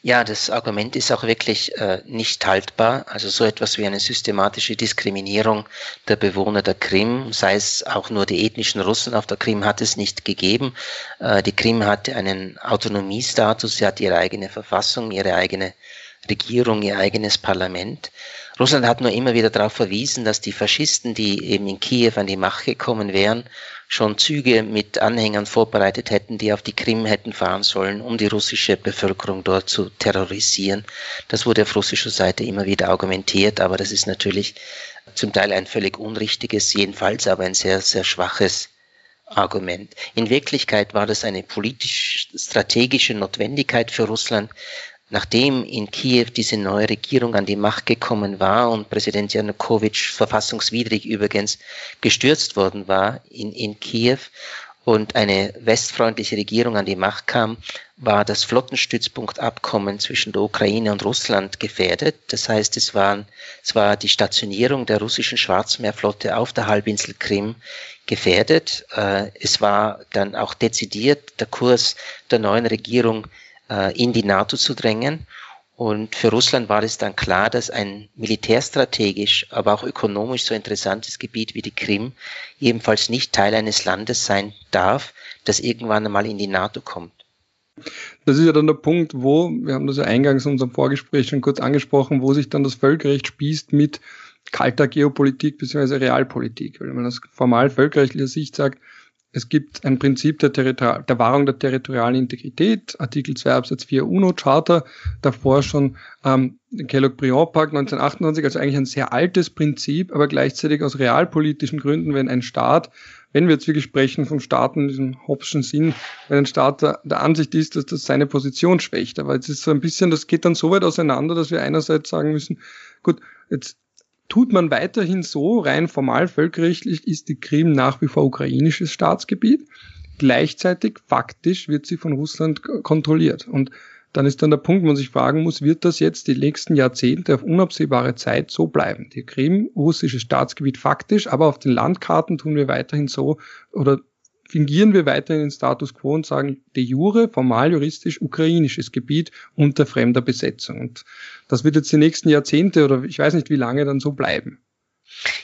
Ja, das Argument ist auch wirklich äh, nicht haltbar. Also so etwas wie eine systematische Diskriminierung der Bewohner der Krim, sei es auch nur die ethnischen Russen auf der Krim, hat es nicht gegeben. Äh, die Krim hatte einen Autonomiestatus, sie hat ihre eigene Verfassung, ihre eigene Regierung, ihr eigenes Parlament. Russland hat nur immer wieder darauf verwiesen, dass die Faschisten, die eben in Kiew an die Macht gekommen wären, schon Züge mit Anhängern vorbereitet hätten, die auf die Krim hätten fahren sollen, um die russische Bevölkerung dort zu terrorisieren. Das wurde auf russischer Seite immer wieder argumentiert, aber das ist natürlich zum Teil ein völlig unrichtiges, jedenfalls aber ein sehr, sehr schwaches Argument. In Wirklichkeit war das eine politisch-strategische Notwendigkeit für Russland, Nachdem in Kiew diese neue Regierung an die Macht gekommen war und Präsident Janukowitsch verfassungswidrig übrigens gestürzt worden war in, in Kiew und eine westfreundliche Regierung an die Macht kam, war das Flottenstützpunktabkommen zwischen der Ukraine und Russland gefährdet. Das heißt, es, waren, es war die Stationierung der russischen Schwarzmeerflotte auf der Halbinsel Krim gefährdet. Äh, es war dann auch dezidiert der Kurs der neuen Regierung in die NATO zu drängen. Und für Russland war es dann klar, dass ein militärstrategisch, aber auch ökonomisch so interessantes Gebiet wie die Krim ebenfalls nicht Teil eines Landes sein darf, das irgendwann einmal in die NATO kommt. Das ist ja dann der Punkt, wo, wir haben das ja eingangs in unserem Vorgespräch schon kurz angesprochen, wo sich dann das Völkerrecht spießt mit kalter Geopolitik bzw. Realpolitik. Weil man aus formal völkerrechtlicher Sicht sagt, es gibt ein Prinzip der, Territor der Wahrung der territorialen Integrität, Artikel 2 Absatz 4 UNO-Charta, davor schon ähm, Kellogg-Briand-Pakt 1928, also eigentlich ein sehr altes Prinzip, aber gleichzeitig aus realpolitischen Gründen, wenn ein Staat, wenn wir jetzt wirklich sprechen von Staaten in diesem Hobbschen Sinn, wenn ein Staat der, der Ansicht ist, dass das seine Position schwächt. Aber es ist so ein bisschen, das geht dann so weit auseinander, dass wir einerseits sagen müssen, gut, jetzt tut man weiterhin so, rein formal völkerrechtlich ist die Krim nach wie vor ukrainisches Staatsgebiet. Gleichzeitig faktisch wird sie von Russland kontrolliert. Und dann ist dann der Punkt, wo man sich fragen muss, wird das jetzt die nächsten Jahrzehnte auf unabsehbare Zeit so bleiben? Die Krim, russisches Staatsgebiet faktisch, aber auf den Landkarten tun wir weiterhin so oder fingieren wir weiterhin den Status quo und sagen de jure, formal juristisch ukrainisches Gebiet unter fremder Besetzung. Und das wird jetzt die nächsten Jahrzehnte oder ich weiß nicht wie lange dann so bleiben.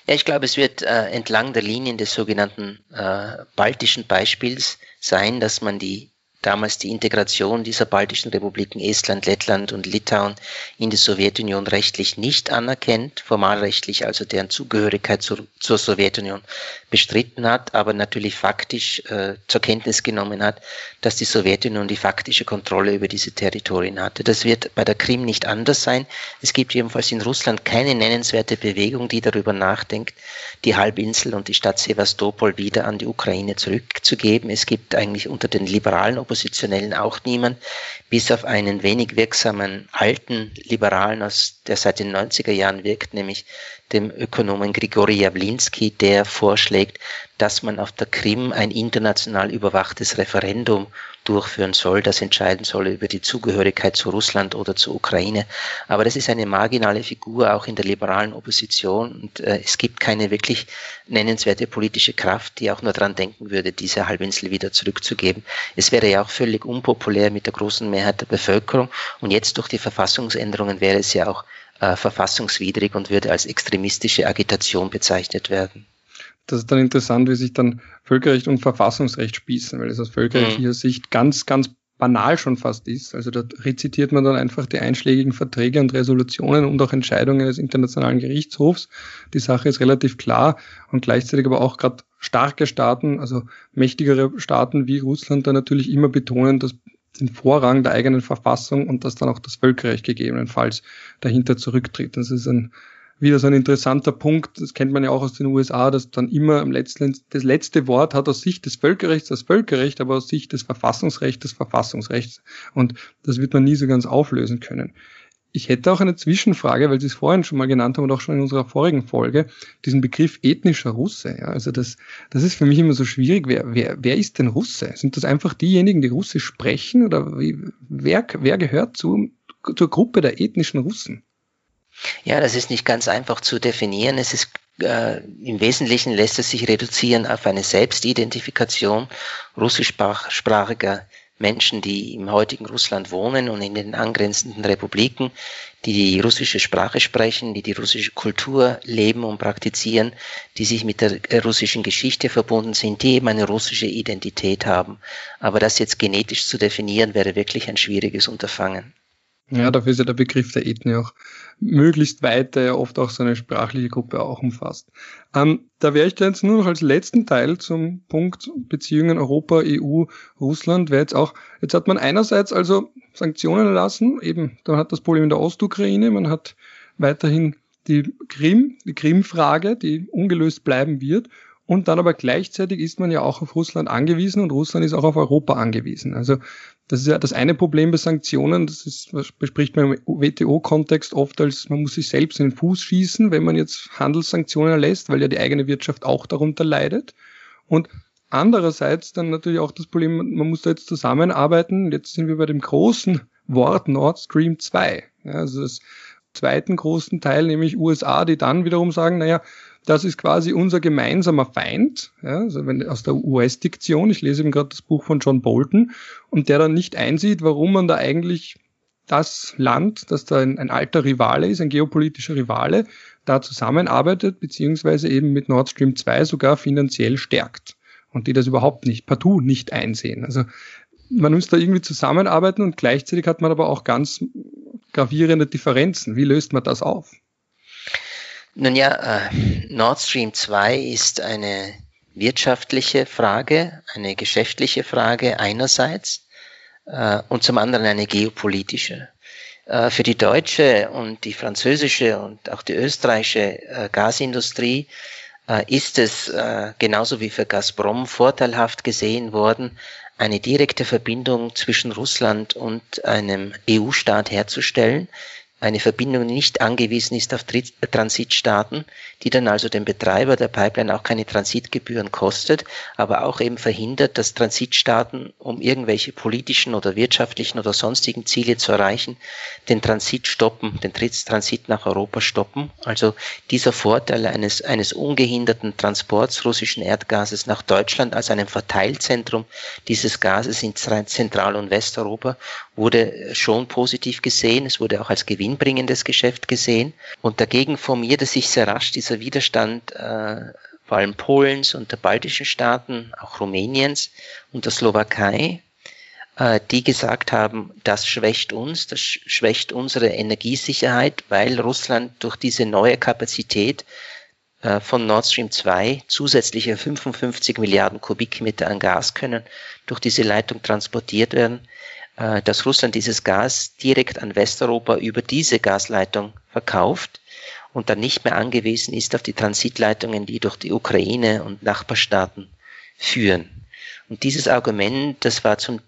Ja, ich glaube, es wird äh, entlang der Linien des sogenannten äh, baltischen Beispiels sein, dass man die damals die Integration dieser baltischen Republiken Estland, Lettland und Litauen in die Sowjetunion rechtlich nicht anerkennt, formalrechtlich also deren Zugehörigkeit zur, zur Sowjetunion bestritten hat, aber natürlich faktisch äh, zur Kenntnis genommen hat, dass die Sowjetunion die faktische Kontrolle über diese Territorien hatte. Das wird bei der Krim nicht anders sein. Es gibt jedenfalls in Russland keine nennenswerte Bewegung, die darüber nachdenkt, die Halbinsel und die Stadt Sevastopol wieder an die Ukraine zurückzugeben. Es gibt eigentlich unter den liberalen Oppositionellen auch niemand, bis auf einen wenig wirksamen alten Liberalen, aus, der seit den 90er Jahren wirkt, nämlich dem Ökonomen Grigori Jawlinski, der vorschlägt, dass man auf der Krim ein international überwachtes Referendum durchführen soll, das entscheiden soll über die Zugehörigkeit zu Russland oder zur Ukraine. Aber das ist eine marginale Figur auch in der liberalen Opposition und äh, es gibt keine wirklich nennenswerte politische Kraft, die auch nur daran denken würde, diese Halbinsel wieder zurückzugeben. Es wäre ja auch völlig unpopulär mit der großen Mehrheit der Bevölkerung und jetzt durch die Verfassungsänderungen wäre es ja auch äh, verfassungswidrig und würde als extremistische Agitation bezeichnet werden. das ist dann interessant, wie sich dann Völkerrecht und Verfassungsrecht spießen, weil es aus völkerrechtlicher mhm. Sicht ganz, ganz banal schon fast ist. Also da rezitiert man dann einfach die einschlägigen Verträge und Resolutionen und auch Entscheidungen des Internationalen Gerichtshofs. Die Sache ist relativ klar und gleichzeitig aber auch gerade starke Staaten, also mächtigere Staaten wie Russland da natürlich immer betonen, dass den Vorrang der eigenen Verfassung und dass dann auch das Völkerrecht gegebenenfalls dahinter zurücktritt. Das ist ein wieder so ein interessanter Punkt, das kennt man ja auch aus den USA, dass dann immer am letzten, das letzte Wort hat aus Sicht des Völkerrechts das Völkerrecht, aber aus Sicht des Verfassungsrechts das Verfassungsrechts. Und das wird man nie so ganz auflösen können. Ich hätte auch eine Zwischenfrage, weil Sie es vorhin schon mal genannt haben und auch schon in unserer vorigen Folge, diesen Begriff ethnischer Russe. Ja, also das, das ist für mich immer so schwierig. Wer, wer, wer ist denn Russe? Sind das einfach diejenigen, die Russisch sprechen oder wie, wer, wer gehört zu, zur Gruppe der ethnischen Russen? Ja, das ist nicht ganz einfach zu definieren. Es ist äh, im Wesentlichen lässt es sich reduzieren auf eine Selbstidentifikation russischsprachiger Menschen, die im heutigen Russland wohnen und in den angrenzenden Republiken, die die russische Sprache sprechen, die die russische Kultur leben und praktizieren, die sich mit der russischen Geschichte verbunden sind, die eben eine russische Identität haben. Aber das jetzt genetisch zu definieren, wäre wirklich ein schwieriges Unterfangen. Ja, dafür ist ja der Begriff der Ethnie auch möglichst weit, der ja oft auch so eine sprachliche Gruppe auch umfasst. Ähm, da wäre ich da jetzt nur noch als letzten Teil zum Punkt Beziehungen Europa, EU, Russland, wäre jetzt auch, jetzt hat man einerseits also Sanktionen erlassen, eben, da hat das Problem in der Ostukraine, man hat weiterhin die Krim, die Krim-Frage, die ungelöst bleiben wird und dann aber gleichzeitig ist man ja auch auf Russland angewiesen und Russland ist auch auf Europa angewiesen. Also das ist ja das eine Problem bei Sanktionen, das ist, was bespricht man im WTO-Kontext oft als, man muss sich selbst in den Fuß schießen, wenn man jetzt Handelssanktionen erlässt, weil ja die eigene Wirtschaft auch darunter leidet. Und andererseits dann natürlich auch das Problem, man muss da jetzt zusammenarbeiten. Jetzt sind wir bei dem großen Wort Nord Stream 2. Ja, also das zweiten großen Teil, nämlich USA, die dann wiederum sagen, naja, das ist quasi unser gemeinsamer Feind, ja, also wenn, aus der US-Diktion, ich lese eben gerade das Buch von John Bolton, und der dann nicht einsieht, warum man da eigentlich das Land, das da ein, ein alter Rivale ist, ein geopolitischer Rivale, da zusammenarbeitet, beziehungsweise eben mit Nord Stream 2 sogar finanziell stärkt. Und die das überhaupt nicht, partout nicht einsehen. Also man muss da irgendwie zusammenarbeiten und gleichzeitig hat man aber auch ganz gravierende Differenzen. Wie löst man das auf? Nun ja, äh, Nord Stream 2 ist eine wirtschaftliche Frage, eine geschäftliche Frage einerseits äh, und zum anderen eine geopolitische. Äh, für die deutsche und die französische und auch die österreichische äh, Gasindustrie äh, ist es äh, genauso wie für Gazprom vorteilhaft gesehen worden, eine direkte Verbindung zwischen Russland und einem EU-Staat herzustellen, eine Verbindung nicht angewiesen ist auf Transitstaaten, die dann also dem Betreiber der Pipeline auch keine Transitgebühren kostet, aber auch eben verhindert, dass Transitstaaten, um irgendwelche politischen oder wirtschaftlichen oder sonstigen Ziele zu erreichen, den Transit stoppen, den Transit nach Europa stoppen. Also dieser Vorteil eines, eines ungehinderten Transports russischen Erdgases nach Deutschland als einem Verteilzentrum dieses Gases in Zentral- und Westeuropa wurde schon positiv gesehen. Es wurde auch als Gewinn gewinnbringendes Geschäft gesehen. Und dagegen formierte sich sehr rasch dieser Widerstand äh, vor allem Polens und der baltischen Staaten, auch Rumäniens und der Slowakei, äh, die gesagt haben, das schwächt uns, das schwächt unsere Energiesicherheit, weil Russland durch diese neue Kapazität äh, von Nord Stream 2 zusätzliche 55 Milliarden Kubikmeter an Gas können durch diese Leitung transportiert werden. Äh, dass Russland dieses Gas direkt an Westeuropa über diese Gasleitung verkauft und dann nicht mehr angewiesen ist auf die Transitleitungen, die durch die Ukraine und Nachbarstaaten führen. Und dieses Argument, das war zum,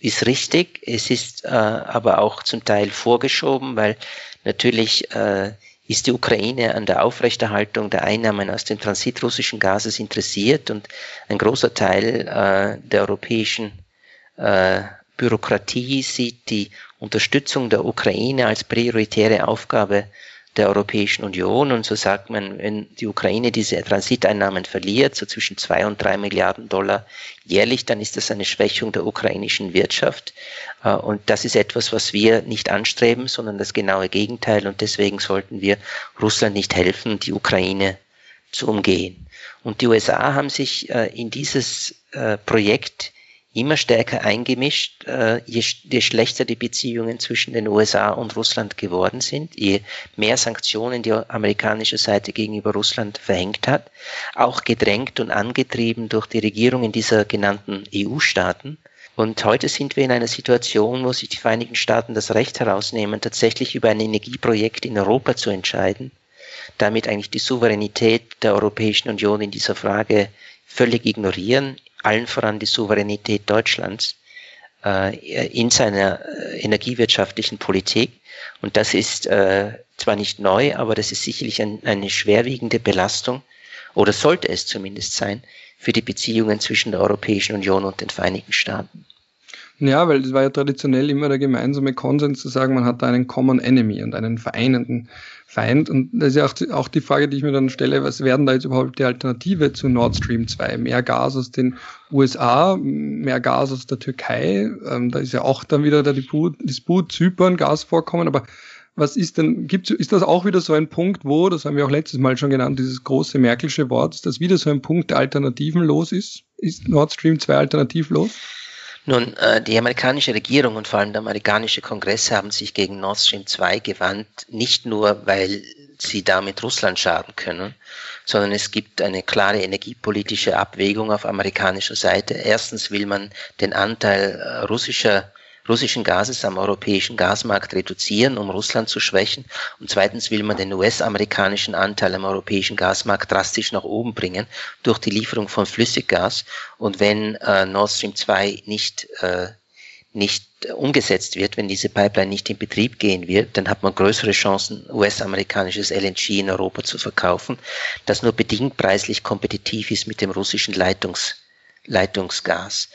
ist richtig, es ist äh, aber auch zum Teil vorgeschoben, weil natürlich äh, ist die Ukraine an der Aufrechterhaltung der Einnahmen aus dem Transit russischen Gases interessiert und ein großer Teil äh, der europäischen äh, Bürokratie sieht die Unterstützung der Ukraine als prioritäre Aufgabe der Europäischen Union. Und so sagt man, wenn die Ukraine diese Transiteinnahmen verliert, so zwischen zwei und drei Milliarden Dollar jährlich, dann ist das eine Schwächung der ukrainischen Wirtschaft. Äh, und das ist etwas, was wir nicht anstreben, sondern das genaue Gegenteil. Und deswegen sollten wir Russland nicht helfen, die Ukraine zu umgehen. Und die USA haben sich äh, in dieses äh, Projekt immer stärker eingemischt, äh, je, je schlechter die Beziehungen zwischen den USA und Russland geworden sind, je mehr Sanktionen die amerikanische Seite gegenüber Russland verhängt hat, auch gedrängt und angetrieben durch die Regierungen dieser genannten EU-Staaten. Und heute sind wir in einer Situation, wo sich die Vereinigten Staaten das Recht herausnehmen, tatsächlich über ein Energieprojekt in Europa zu entscheiden, damit eigentlich die Souveränität der Europäischen Union in dieser Frage völlig ignorieren, allen voran die Souveränität Deutschlands äh, in seiner äh, energiewirtschaftlichen Politik. Und das ist äh, zwar nicht neu, aber das ist sicherlich ein, eine schwerwiegende Belastung, oder sollte es zumindest sein, für die Beziehungen zwischen der Europäischen Union und den Vereinigten Staaten. Ja, weil es war ja traditionell immer der gemeinsame Konsens zu sagen, man hat da einen Common Enemy und einen vereinenden Feind. Und das ist ja auch, die Frage, die ich mir dann stelle, was werden da jetzt überhaupt die Alternative zu Nord Stream 2? Mehr Gas aus den USA, mehr Gas aus der Türkei. Ähm, da ist ja auch dann wieder der Disput Zypern, Gasvorkommen, aber was ist denn, gibt, ist das auch wieder so ein Punkt, wo, das haben wir auch letztes Mal schon genannt, dieses große Merkelsche Wort, ist das wieder so ein Punkt, der alternativenlos ist? Ist Nord Stream 2 alternativlos? Nun, äh, die amerikanische Regierung und vor allem der amerikanische Kongress haben sich gegen Nord Stream 2 gewandt, nicht nur, weil sie damit Russland schaden können, sondern es gibt eine klare energiepolitische Abwägung auf amerikanischer Seite. Erstens will man den Anteil äh, russischer russischen Gases am europäischen Gasmarkt reduzieren, um Russland zu schwächen. Und zweitens will man den US-amerikanischen Anteil am europäischen Gasmarkt drastisch nach oben bringen durch die Lieferung von Flüssiggas. Und wenn äh, Nord Stream 2 nicht äh, nicht umgesetzt wird, wenn diese Pipeline nicht in Betrieb gehen wird, dann hat man größere Chancen, US-amerikanisches LNG in Europa zu verkaufen, das nur bedingt preislich kompetitiv ist mit dem russischen Leitungs, Leitungsgas.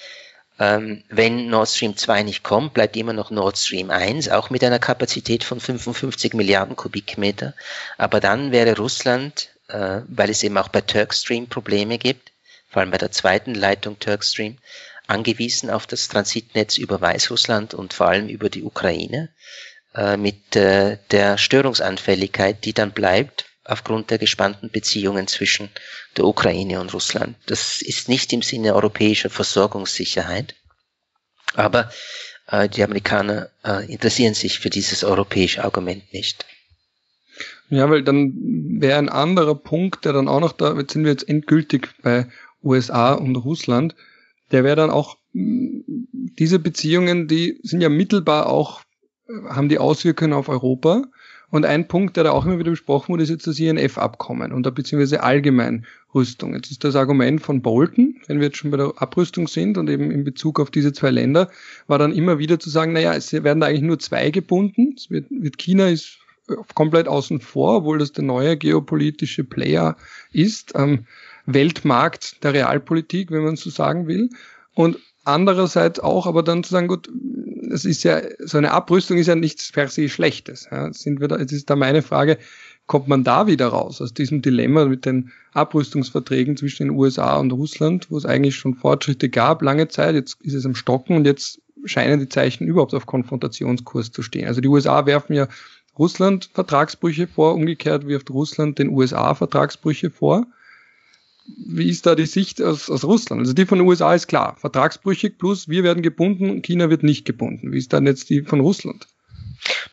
Ähm, wenn Nord Stream 2 nicht kommt, bleibt immer noch Nord Stream 1, auch mit einer Kapazität von 55 Milliarden Kubikmeter. Aber dann wäre Russland, äh, weil es eben auch bei Turkstream Probleme gibt, vor allem bei der zweiten Leitung Turkstream, angewiesen auf das Transitnetz über Weißrussland und vor allem über die Ukraine äh, mit äh, der Störungsanfälligkeit, die dann bleibt, aufgrund der gespannten Beziehungen zwischen der Ukraine und Russland. Das ist nicht im Sinne europäischer Versorgungssicherheit, aber äh, die Amerikaner äh, interessieren sich für dieses europäische Argument nicht. Ja, weil dann wäre ein anderer Punkt, der dann auch noch da, jetzt sind wir jetzt endgültig bei USA und Russland, der wäre dann auch, diese Beziehungen, die sind ja mittelbar auch, haben die Auswirkungen auf Europa. Und ein Punkt, der da auch immer wieder besprochen wurde, ist jetzt das INF-Abkommen und beziehungsweise allgemein Rüstung. Jetzt ist das Argument von Bolton, wenn wir jetzt schon bei der Abrüstung sind und eben in Bezug auf diese zwei Länder, war dann immer wieder zu sagen, naja, es werden da eigentlich nur zwei gebunden. Es wird, wird China ist komplett außen vor, obwohl das der neue geopolitische Player ist, ähm, Weltmarkt der Realpolitik, wenn man so sagen will. Und andererseits auch, aber dann zu sagen, gut, es ist ja, so eine Abrüstung ist ja nichts per se Schlechtes. Ja. Sind wir da, jetzt ist da meine Frage, kommt man da wieder raus aus diesem Dilemma mit den Abrüstungsverträgen zwischen den USA und Russland, wo es eigentlich schon Fortschritte gab, lange Zeit, jetzt ist es am Stocken und jetzt scheinen die Zeichen überhaupt auf Konfrontationskurs zu stehen. Also die USA werfen ja Russland Vertragsbrüche vor, umgekehrt wirft Russland den USA Vertragsbrüche vor wie ist da die Sicht aus, aus Russland? Also die von den USA ist klar, vertragsbrüchig plus wir werden gebunden, China wird nicht gebunden. Wie ist dann jetzt die von Russland?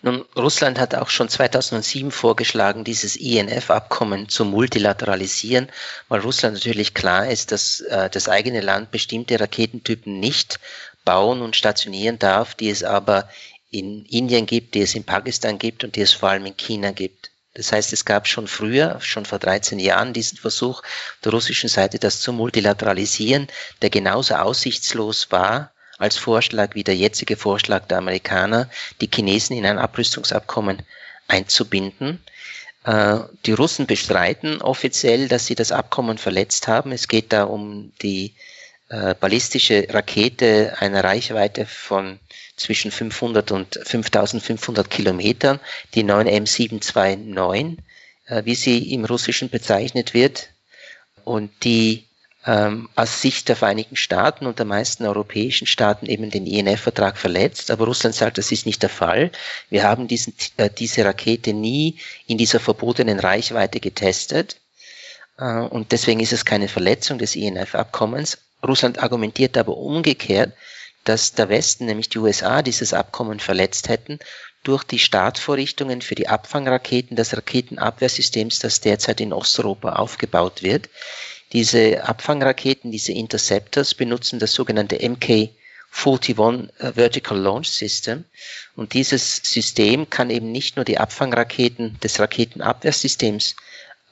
Nun, Russland hat auch schon 2007 vorgeschlagen, dieses INF-Abkommen zu multilateralisieren, weil Russland natürlich klar ist, dass äh, das eigene Land bestimmte Raketentypen nicht bauen und stationieren darf, die es aber in Indien gibt, die es in Pakistan gibt und die es vor allem in China gibt. Das heißt, es gab schon früher, schon vor 13 Jahren, diesen Versuch der russischen Seite, das zu multilateralisieren, der genauso aussichtslos war als Vorschlag wie der jetzige Vorschlag der Amerikaner, die Chinesen in ein Abrüstungsabkommen einzubinden. Äh, die Russen bestreiten offiziell, dass sie das Abkommen verletzt haben. Es geht da um die äh, ballistische Rakete einer Reichweite von zwischen 500 und 5500 Kilometern, die 9M729, äh, wie sie im Russischen bezeichnet wird, und die ähm, aus Sicht der Vereinigten Staaten und der meisten europäischen Staaten eben den INF-Vertrag verletzt. Aber Russland sagt, das ist nicht der Fall. Wir haben diesen, äh, diese Rakete nie in dieser verbotenen Reichweite getestet. Äh, und deswegen ist es keine Verletzung des INF-Abkommens. Russland argumentiert aber umgekehrt, dass der Westen, nämlich die USA, dieses Abkommen verletzt hätten durch die Startvorrichtungen für die Abfangraketen des Raketenabwehrsystems, das derzeit in Osteuropa aufgebaut wird. Diese Abfangraketen, diese Interceptors benutzen das sogenannte MK41 äh, Vertical Launch System. Und dieses System kann eben nicht nur die Abfangraketen des Raketenabwehrsystems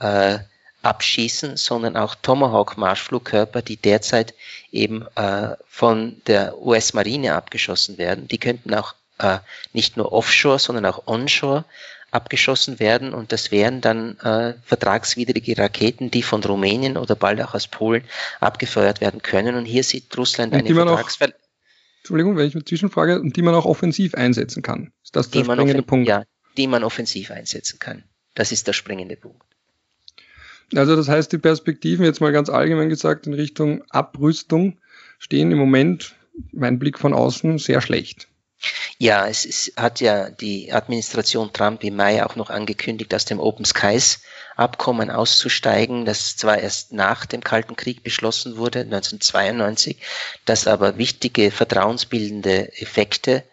äh, abschießen, sondern auch Tomahawk-Marschflugkörper, die derzeit eben äh, von der US-Marine abgeschossen werden. Die könnten auch äh, nicht nur offshore, sondern auch onshore abgeschossen werden und das wären dann äh, vertragswidrige Raketen, die von Rumänien oder bald auch aus Polen abgefeuert werden können. Und hier sieht Russland und eine Vertragsver Entschuldigung, wenn ich eine Zwischenfrage, und die man auch offensiv einsetzen kann. Ist das der springende Punkt? Ja, die man offensiv einsetzen kann. Das ist der springende Punkt. Also das heißt, die Perspektiven jetzt mal ganz allgemein gesagt in Richtung Abrüstung stehen im Moment, mein Blick von außen, sehr schlecht. Ja, es ist, hat ja die Administration Trump im Mai auch noch angekündigt, aus dem Open Skies Abkommen auszusteigen, das zwar erst nach dem Kalten Krieg beschlossen wurde, 1992, das aber wichtige vertrauensbildende Effekte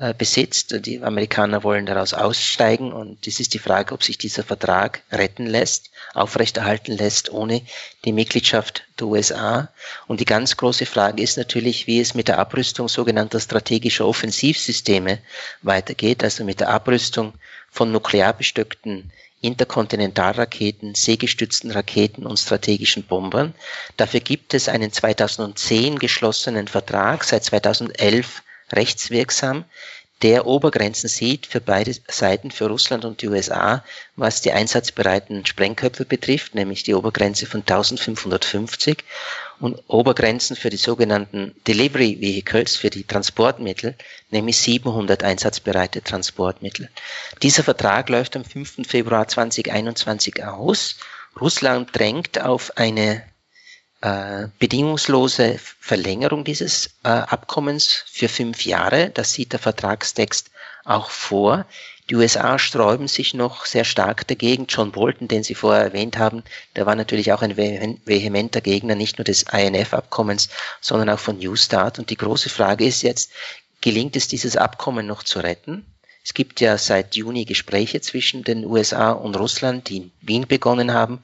äh, besitzt. Die Amerikaner wollen daraus aussteigen und es ist die Frage, ob sich dieser Vertrag retten lässt, aufrechterhalten lässt ohne die Mitgliedschaft der USA. Und die ganz große Frage ist natürlich, wie es mit der Abrüstung sogenannter strategischer Offensivsysteme weitergeht, also mit der Abrüstung von nuklear bestückten Interkontinentalraketen, seegestützten Raketen und strategischen Bombern. Dafür gibt es einen 2010 geschlossenen Vertrag, seit 2011 rechtswirksam, der Obergrenzen sieht für beide Seiten, für Russland und die USA, was die einsatzbereiten Sprengköpfe betrifft, nämlich die Obergrenze von 1550 und Obergrenzen für die sogenannten Delivery Vehicles, für die Transportmittel, nämlich 700 einsatzbereite Transportmittel. Dieser Vertrag läuft am 5. Februar 2021 aus. Russland drängt auf eine äh, bedingungslose Verlängerung dieses äh, Abkommens für fünf Jahre. Das sieht der Vertragstext auch vor. Die USA sträuben sich noch sehr stark dagegen. John Bolton, den Sie vorher erwähnt haben, der war natürlich auch ein vehementer Gegner nicht nur des INF-Abkommens, sondern auch von New Start. Und die große Frage ist jetzt, gelingt es, dieses Abkommen noch zu retten? Es gibt ja seit Juni Gespräche zwischen den USA und Russland, die in Wien begonnen haben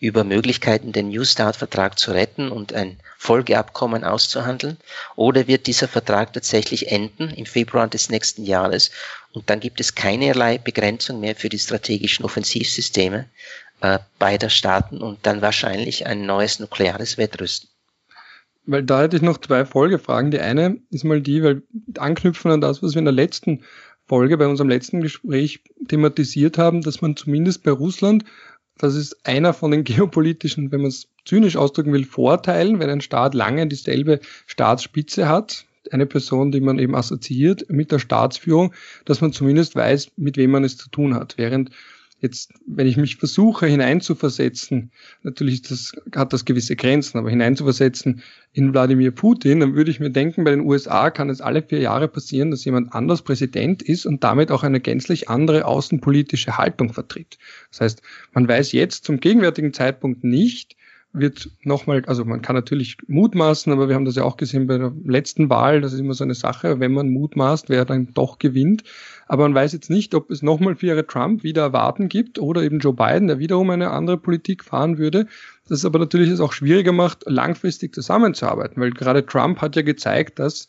über Möglichkeiten, den New Start-Vertrag zu retten und ein Folgeabkommen auszuhandeln? Oder wird dieser Vertrag tatsächlich enden im Februar des nächsten Jahres und dann gibt es keinerlei Begrenzung mehr für die strategischen Offensivsysteme äh, beider Staaten und dann wahrscheinlich ein neues nukleares Wettrüsten? Weil da hätte ich noch zwei Folgefragen. Die eine ist mal die, weil anknüpfen an das, was wir in der letzten Folge, bei unserem letzten Gespräch thematisiert haben, dass man zumindest bei Russland das ist einer von den geopolitischen, wenn man es zynisch ausdrücken will, Vorteilen, wenn ein Staat lange dieselbe Staatsspitze hat, eine Person, die man eben assoziiert mit der Staatsführung, dass man zumindest weiß, mit wem man es zu tun hat. Während Jetzt, wenn ich mich versuche hineinzuversetzen, natürlich das, hat das gewisse Grenzen, aber hineinzuversetzen in Wladimir Putin, dann würde ich mir denken, bei den USA kann es alle vier Jahre passieren, dass jemand anders Präsident ist und damit auch eine gänzlich andere außenpolitische Haltung vertritt. Das heißt, man weiß jetzt zum gegenwärtigen Zeitpunkt nicht, wird nochmal, also man kann natürlich mutmaßen, aber wir haben das ja auch gesehen bei der letzten Wahl, das ist immer so eine Sache, wenn man mutmaßt, wer dann doch gewinnt. Aber man weiß jetzt nicht, ob es nochmal für ihre Trump wieder erwarten gibt oder eben Joe Biden, der wiederum eine andere Politik fahren würde. Das ist aber natürlich es auch schwieriger macht, langfristig zusammenzuarbeiten, weil gerade Trump hat ja gezeigt, dass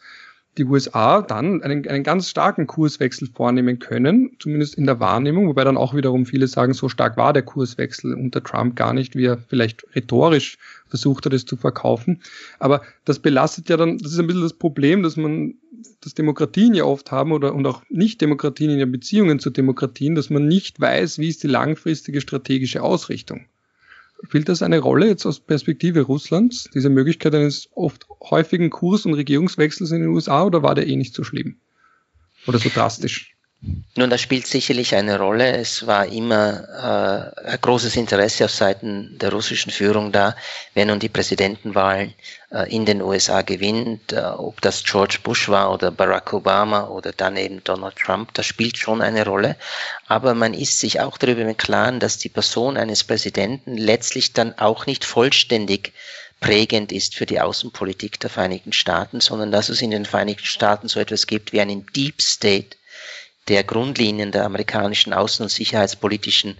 die USA dann einen, einen ganz starken Kurswechsel vornehmen können, zumindest in der Wahrnehmung, wobei dann auch wiederum viele sagen, so stark war der Kurswechsel unter Trump gar nicht, wie er vielleicht rhetorisch versucht hat, es zu verkaufen. Aber das belastet ja dann, das ist ein bisschen das Problem, dass man, dass Demokratien ja oft haben oder und auch Nicht-Demokratien in ihren Beziehungen zu Demokratien, dass man nicht weiß, wie ist die langfristige strategische Ausrichtung. Spielt das eine Rolle jetzt aus Perspektive Russlands, diese Möglichkeit eines oft häufigen Kurs- und Regierungswechsels in den USA, oder war der eh nicht so schlimm? Oder so drastisch? Nun, das spielt sicherlich eine Rolle. Es war immer äh, ein großes Interesse auf Seiten der russischen Führung da, wer nun die Präsidentenwahlen äh, in den USA gewinnt, äh, ob das George Bush war oder Barack Obama oder dann eben Donald Trump, das spielt schon eine Rolle. Aber man ist sich auch darüber im Klaren, dass die Person eines Präsidenten letztlich dann auch nicht vollständig prägend ist für die Außenpolitik der Vereinigten Staaten, sondern dass es in den Vereinigten Staaten so etwas gibt wie einen Deep State, der Grundlinien der amerikanischen außen- und sicherheitspolitischen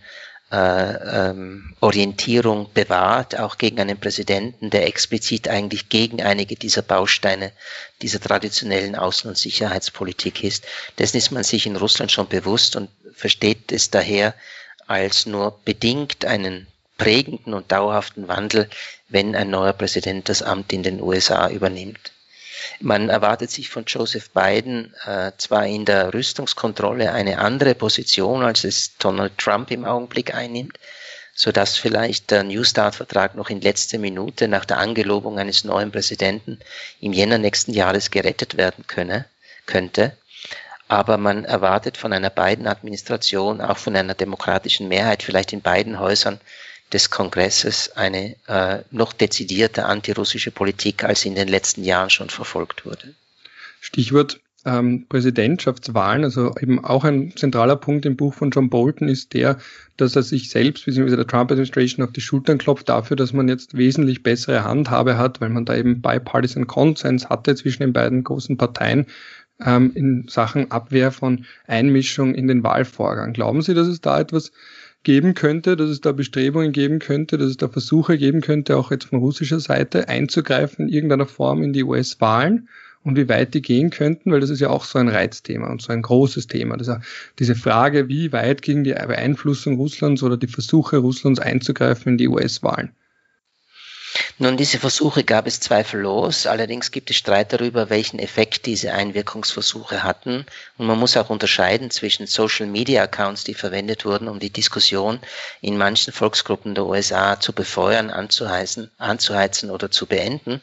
äh, ähm, Orientierung bewahrt, auch gegen einen Präsidenten, der explizit eigentlich gegen einige dieser Bausteine dieser traditionellen Außen- und Sicherheitspolitik ist. Dessen ist man sich in Russland schon bewusst und versteht es daher als nur bedingt einen prägenden und dauerhaften Wandel, wenn ein neuer Präsident das Amt in den USA übernimmt. Man erwartet sich von Joseph Biden äh, zwar in der Rüstungskontrolle eine andere Position, als es Donald Trump im Augenblick einnimmt, so dass vielleicht der New Start-Vertrag noch in letzter Minute nach der Angelobung eines neuen Präsidenten im Jänner nächsten Jahres gerettet werden könne, könnte. Aber man erwartet von einer Biden-Administration, auch von einer demokratischen Mehrheit, vielleicht in beiden Häusern, des Kongresses eine äh, noch dezidierte antirussische Politik, als in den letzten Jahren schon verfolgt wurde. Stichwort ähm, Präsidentschaftswahlen, also eben auch ein zentraler Punkt im Buch von John Bolton ist der, dass er sich selbst bzw. der Trump Administration auf die Schultern klopft dafür, dass man jetzt wesentlich bessere Handhabe hat, weil man da eben bipartisan Konsens hatte zwischen den beiden großen Parteien ähm, in Sachen Abwehr von Einmischung in den Wahlvorgang. Glauben Sie, dass es da etwas geben könnte, dass es da Bestrebungen geben könnte, dass es da Versuche geben könnte, auch jetzt von russischer Seite einzugreifen in irgendeiner Form in die US-Wahlen und wie weit die gehen könnten, weil das ist ja auch so ein Reizthema und so ein großes Thema. Das diese Frage, wie weit gegen die Beeinflussung Russlands oder die Versuche Russlands einzugreifen in die US-Wahlen. Nun, diese Versuche gab es zweifellos. Allerdings gibt es Streit darüber, welchen Effekt diese Einwirkungsversuche hatten. Und man muss auch unterscheiden zwischen Social Media Accounts, die verwendet wurden, um die Diskussion in manchen Volksgruppen der USA zu befeuern, anzuheizen, anzuheizen oder zu beenden,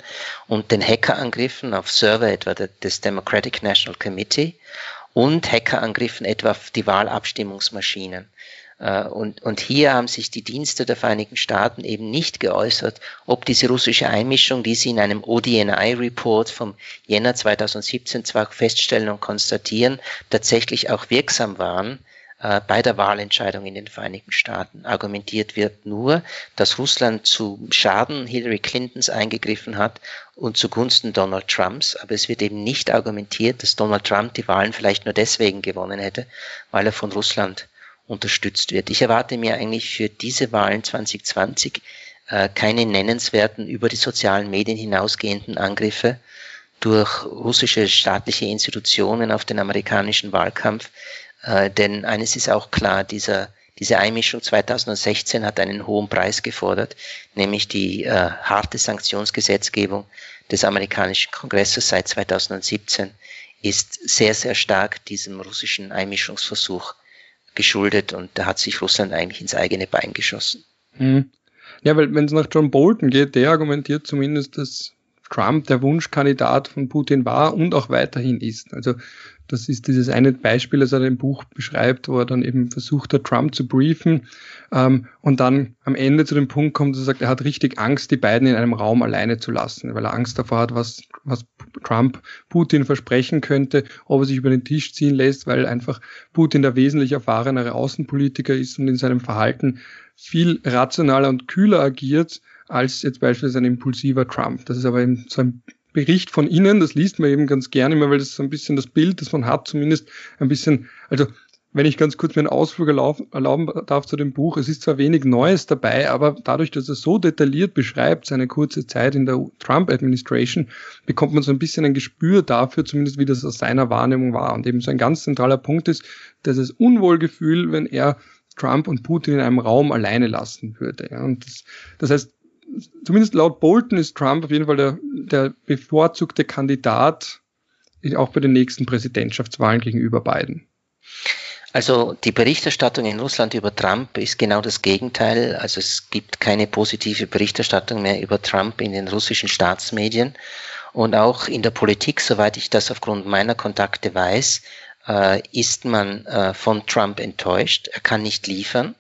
und den Hackerangriffen auf Server etwa des Democratic National Committee und Hackerangriffen etwa auf die Wahlabstimmungsmaschinen. Äh, und, und hier haben sich die Dienste der Vereinigten Staaten eben nicht geäußert, ob diese russische Einmischung, die sie in einem ODNI-Report vom Jänner 2017 zwar feststellen und konstatieren, tatsächlich auch wirksam waren äh, bei der Wahlentscheidung in den Vereinigten Staaten. Argumentiert wird nur, dass Russland zu Schaden Hillary Clintons eingegriffen hat und zugunsten Donald Trumps, aber es wird eben nicht argumentiert, dass Donald Trump die Wahlen vielleicht nur deswegen gewonnen hätte, weil er von Russland unterstützt wird. Ich erwarte mir eigentlich für diese Wahlen 2020 äh, keine nennenswerten über die sozialen Medien hinausgehenden Angriffe durch russische staatliche Institutionen auf den amerikanischen Wahlkampf. Äh, denn eines ist auch klar, dieser, diese Einmischung 2016 hat einen hohen Preis gefordert, nämlich die äh, harte Sanktionsgesetzgebung des amerikanischen Kongresses seit 2017 ist sehr, sehr stark diesem russischen Einmischungsversuch geschuldet und da hat sich Russland eigentlich ins eigene Bein geschossen. Hm. Ja, weil wenn es nach John Bolton geht, der argumentiert zumindest, dass Trump der Wunschkandidat von Putin war und auch weiterhin ist. Also das ist dieses eine Beispiel, das er im Buch beschreibt, wo er dann eben versucht hat, Trump zu briefen ähm, und dann am Ende zu dem Punkt kommt, dass er sagt, er hat richtig Angst, die beiden in einem Raum alleine zu lassen, weil er Angst davor hat, was, was Trump Putin versprechen könnte, ob er sich über den Tisch ziehen lässt, weil einfach Putin der wesentlich erfahrenere Außenpolitiker ist und in seinem Verhalten viel rationaler und kühler agiert als jetzt beispielsweise ein impulsiver Trump. Das ist aber eben so ein Bericht von Ihnen, das liest man eben ganz gerne immer, weil das so ein bisschen das Bild, das man hat, zumindest ein bisschen, also wenn ich ganz kurz mir einen Ausflug erlauben darf zu dem Buch, es ist zwar wenig Neues dabei, aber dadurch, dass er so detailliert beschreibt, seine kurze Zeit in der Trump-Administration, bekommt man so ein bisschen ein Gespür dafür, zumindest wie das aus seiner Wahrnehmung war. Und eben so ein ganz zentraler Punkt ist, dass es Unwohlgefühl, wenn er Trump und Putin in einem Raum alleine lassen würde. Und das, das heißt, zumindest laut Bolton ist Trump auf jeden Fall der, der bevorzugte Kandidat auch bei den nächsten Präsidentschaftswahlen gegenüber Biden. Also die Berichterstattung in Russland über Trump ist genau das Gegenteil. Also es gibt keine positive Berichterstattung mehr über Trump in den russischen Staatsmedien. Und auch in der Politik, soweit ich das aufgrund meiner Kontakte weiß, äh, ist man äh, von Trump enttäuscht. Er kann nicht liefern.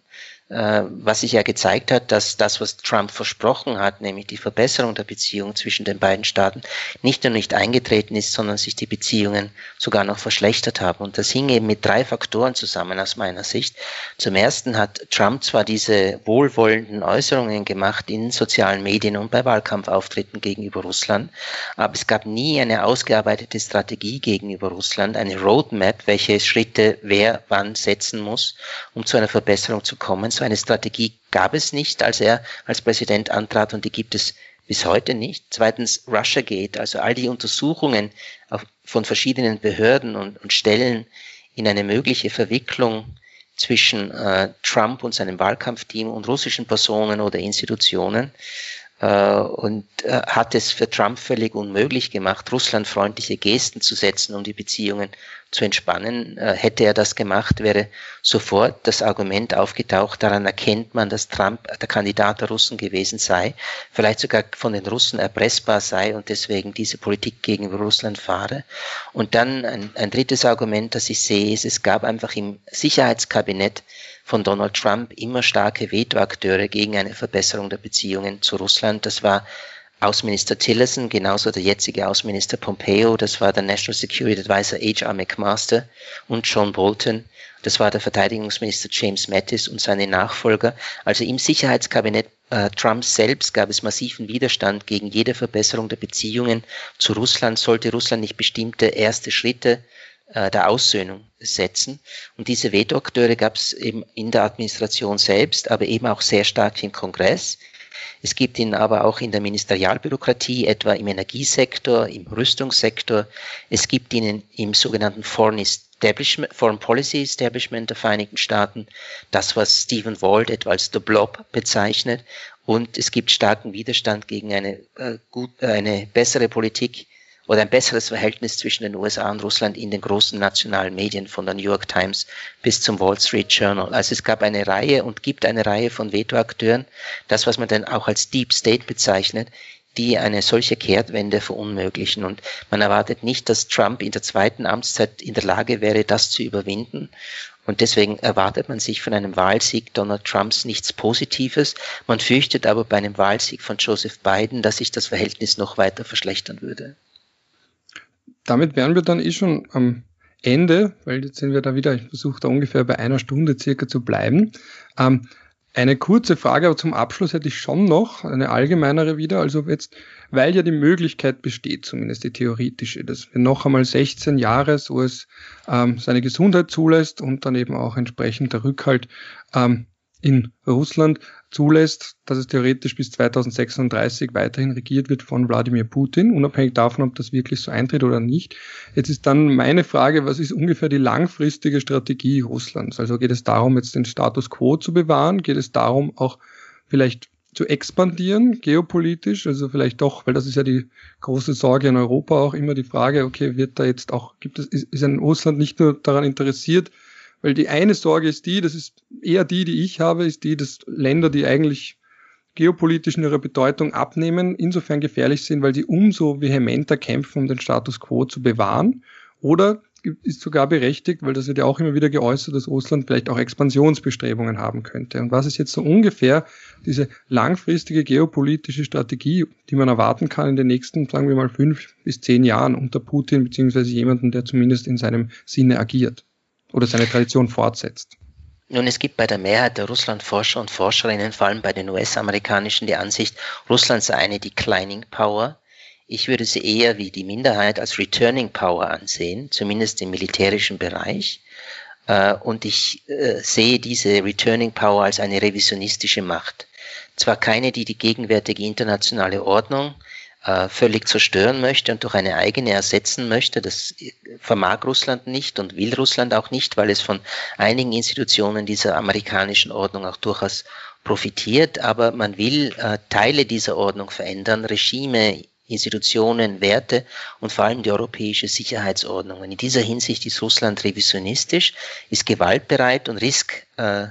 Äh, was sich ja gezeigt hat, dass das, was Trump versprochen hat, nämlich die Verbesserung der Beziehungen zwischen den beiden Staaten, nicht nur nicht eingetreten ist, sondern sich die Beziehungen sogar noch verschlechtert haben. Und das hing eben mit drei Faktoren zusammen aus meiner Sicht. Zum ersten hat Trump zwar diese wohlwollenden Äußerungen gemacht in sozialen Medien und bei Wahlkampfauftritten gegenüber Russland, aber es gab nie eine ausgearbeitete Strategie gegenüber Russland, eine Roadmap, welche Schritte wer wann setzen muss, um zu einer Verbesserung zu kommen so eine Strategie gab es nicht, als er als Präsident antrat und die gibt es bis heute nicht. Zweitens Russiagate, also all die Untersuchungen von verschiedenen Behörden und, und Stellen in eine mögliche Verwicklung zwischen äh, Trump und seinem Wahlkampfteam und russischen Personen oder Institutionen äh, und äh, hat es für Trump völlig unmöglich gemacht, russlandfreundliche Gesten zu setzen, um die Beziehungen zu entspannen. Äh, hätte er das gemacht, wäre sofort das Argument aufgetaucht, daran erkennt man, dass Trump der Kandidat der Russen gewesen sei, vielleicht sogar von den Russen erpressbar sei und deswegen diese Politik gegenüber Russland fahre. Und dann ein, ein drittes Argument, das ich sehe, ist, es gab einfach im Sicherheitskabinett von Donald Trump immer starke Vetoakteure gegen eine Verbesserung der Beziehungen zu Russland. Das war Außenminister Tillerson, genauso der jetzige Außenminister Pompeo, das war der National Security Advisor H.R. McMaster und John Bolton, das war der Verteidigungsminister James Mattis und seine Nachfolger. Also im Sicherheitskabinett äh, Trumps selbst gab es massiven Widerstand gegen jede Verbesserung der Beziehungen zu Russland, sollte Russland nicht bestimmte erste Schritte äh, der Aussöhnung setzen. Und diese Vetoakteure gab es eben in der Administration selbst, aber eben auch sehr stark im Kongress. Es gibt ihn aber auch in der Ministerialbürokratie, etwa im Energiesektor, im Rüstungssektor. Es gibt ihn im sogenannten Foreign Establishment, Foreign Policy Establishment der Vereinigten Staaten, das, was Stephen Wald etwa als The Blob bezeichnet. Und es gibt starken Widerstand gegen eine, äh, gut, äh, eine bessere Politik oder ein besseres Verhältnis zwischen den USA und Russland in den großen nationalen Medien von der New York Times bis zum Wall Street Journal. Also es gab eine Reihe und gibt eine Reihe von Vetoakteuren, das was man dann auch als Deep State bezeichnet, die eine solche Kehrtwende verunmöglichen. Und man erwartet nicht, dass Trump in der zweiten Amtszeit in der Lage wäre, das zu überwinden. Und deswegen erwartet man sich von einem Wahlsieg Donald Trumps nichts Positives. Man fürchtet aber bei einem Wahlsieg von Joseph Biden, dass sich das Verhältnis noch weiter verschlechtern würde damit wären wir dann eh schon am Ende, weil jetzt sind wir da wieder, ich versuche da ungefähr bei einer Stunde circa zu bleiben. Ähm, eine kurze Frage, aber zum Abschluss hätte ich schon noch eine allgemeinere wieder. Also jetzt, weil ja die Möglichkeit besteht, zumindest die theoretische, dass wir noch einmal 16 Jahre, so es ähm, seine Gesundheit zulässt und dann eben auch entsprechend der Rückhalt ähm, in Russland zulässt, dass es theoretisch bis 2036 weiterhin regiert wird von Wladimir Putin, unabhängig davon, ob das wirklich so eintritt oder nicht. Jetzt ist dann meine Frage, was ist ungefähr die langfristige Strategie Russlands? Also geht es darum, jetzt den Status quo zu bewahren? Geht es darum, auch vielleicht zu expandieren, geopolitisch, also vielleicht doch, weil das ist ja die große Sorge in Europa auch immer die Frage, okay, wird da jetzt auch, gibt es, ist, ein Russland nicht nur daran interessiert, weil die eine Sorge ist die, das ist eher die, die ich habe, ist die, dass Länder, die eigentlich geopolitisch in ihrer Bedeutung abnehmen, insofern gefährlich sind, weil sie umso vehementer kämpfen, um den Status quo zu bewahren. Oder ist sogar berechtigt, weil das wird ja auch immer wieder geäußert, dass Russland vielleicht auch Expansionsbestrebungen haben könnte. Und was ist jetzt so ungefähr diese langfristige geopolitische Strategie, die man erwarten kann in den nächsten, sagen wir mal, fünf bis zehn Jahren unter Putin, beziehungsweise jemanden, der zumindest in seinem Sinne agiert? Oder seine Tradition fortsetzt? Nun, es gibt bei der Mehrheit der Russlandforscher und Forscherinnen, vor allem bei den US-amerikanischen, die Ansicht, Russland sei eine Declining Power. Ich würde sie eher wie die Minderheit als Returning Power ansehen, zumindest im militärischen Bereich. Äh, und ich äh, sehe diese Returning Power als eine revisionistische Macht. Zwar keine, die die gegenwärtige internationale Ordnung äh, völlig zerstören möchte und durch eine eigene ersetzen möchte. Das vermag Russland nicht und will Russland auch nicht, weil es von einigen Institutionen dieser amerikanischen Ordnung auch durchaus profitiert. Aber man will äh, Teile dieser Ordnung verändern, Regime, Institutionen, Werte und vor allem die europäische Sicherheitsordnung. Und in dieser Hinsicht ist Russland revisionistisch, ist gewaltbereit und risk, äh,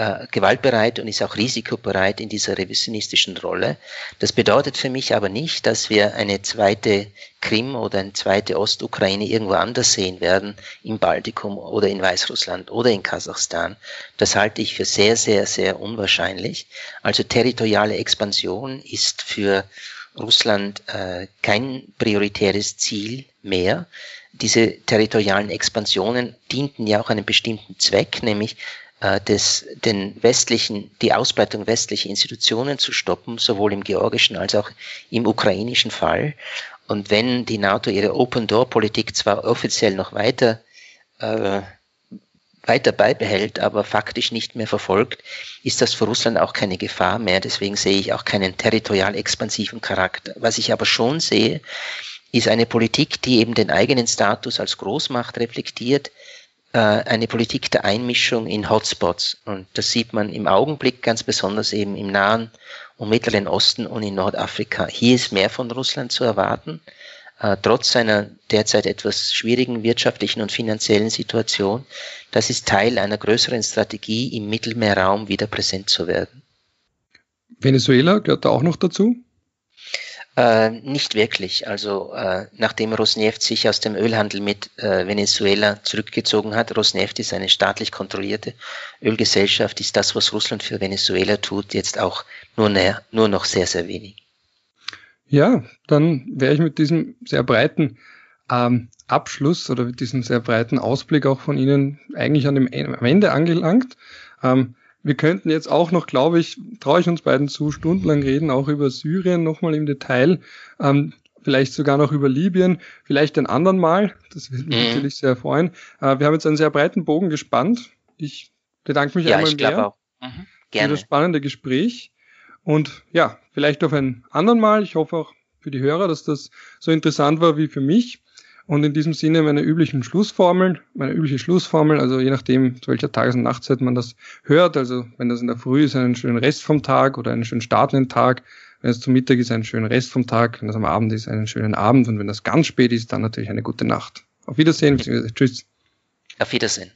äh, gewaltbereit und ist auch risikobereit in dieser revisionistischen Rolle. Das bedeutet für mich aber nicht, dass wir eine zweite Krim oder eine zweite Ostukraine irgendwo anders sehen werden, im Baltikum oder in Weißrussland oder in Kasachstan. Das halte ich für sehr, sehr, sehr unwahrscheinlich. Also territoriale Expansion ist für Russland äh, kein prioritäres Ziel mehr. Diese territorialen Expansionen dienten ja auch einem bestimmten Zweck, nämlich des, den westlichen, die Ausbreitung westlicher Institutionen zu stoppen, sowohl im georgischen als auch im ukrainischen Fall. Und wenn die NATO ihre Open-Door-Politik zwar offiziell noch weiter, äh, weiter beibehält, aber faktisch nicht mehr verfolgt, ist das für Russland auch keine Gefahr mehr. Deswegen sehe ich auch keinen territorial expansiven Charakter. Was ich aber schon sehe, ist eine Politik, die eben den eigenen Status als Großmacht reflektiert, äh, eine Politik der Einmischung in Hotspots. Und das sieht man im Augenblick ganz besonders eben im Nahen und Mittleren Osten und in Nordafrika. Hier ist mehr von Russland zu erwarten, äh, trotz seiner derzeit etwas schwierigen wirtschaftlichen und finanziellen Situation. Das ist Teil einer größeren Strategie, im Mittelmeerraum wieder präsent zu werden. Venezuela gehört da auch noch dazu? Äh, nicht wirklich. Also äh, nachdem Rosneft sich aus dem Ölhandel mit äh, Venezuela zurückgezogen hat, Rosneft ist eine staatlich kontrollierte Ölgesellschaft, ist das, was Russland für Venezuela tut, jetzt auch nur, näher, nur noch sehr, sehr wenig. Ja, dann wäre ich mit diesem sehr breiten ähm, Abschluss oder mit diesem sehr breiten Ausblick auch von Ihnen eigentlich an dem Ende angelangt. Ähm, wir könnten jetzt auch noch, glaube ich, traue ich uns beiden zu, stundenlang reden, auch über Syrien nochmal im Detail, ähm, vielleicht sogar noch über Libyen, vielleicht ein anderen Mal. Das würde mich mhm. natürlich sehr freuen. Äh, wir haben jetzt einen sehr breiten Bogen gespannt. Ich bedanke mich ja, einmal ich mehr auch. Mhm. Gerne. für das spannende Gespräch. Und ja, vielleicht auf ein anderen Mal. Ich hoffe auch für die Hörer, dass das so interessant war wie für mich. Und in diesem Sinne meine üblichen Schlussformeln, meine übliche Schlussformel, also je nachdem, zu welcher Tages- und Nachtzeit man das hört, also wenn das in der Früh ist, einen schönen Rest vom Tag oder einen schönen Start in den Tag, wenn es zum Mittag ist, einen schönen Rest vom Tag, wenn das am Abend ist, einen schönen Abend und wenn das ganz spät ist, dann natürlich eine gute Nacht. Auf Wiedersehen, tschüss. Auf Wiedersehen.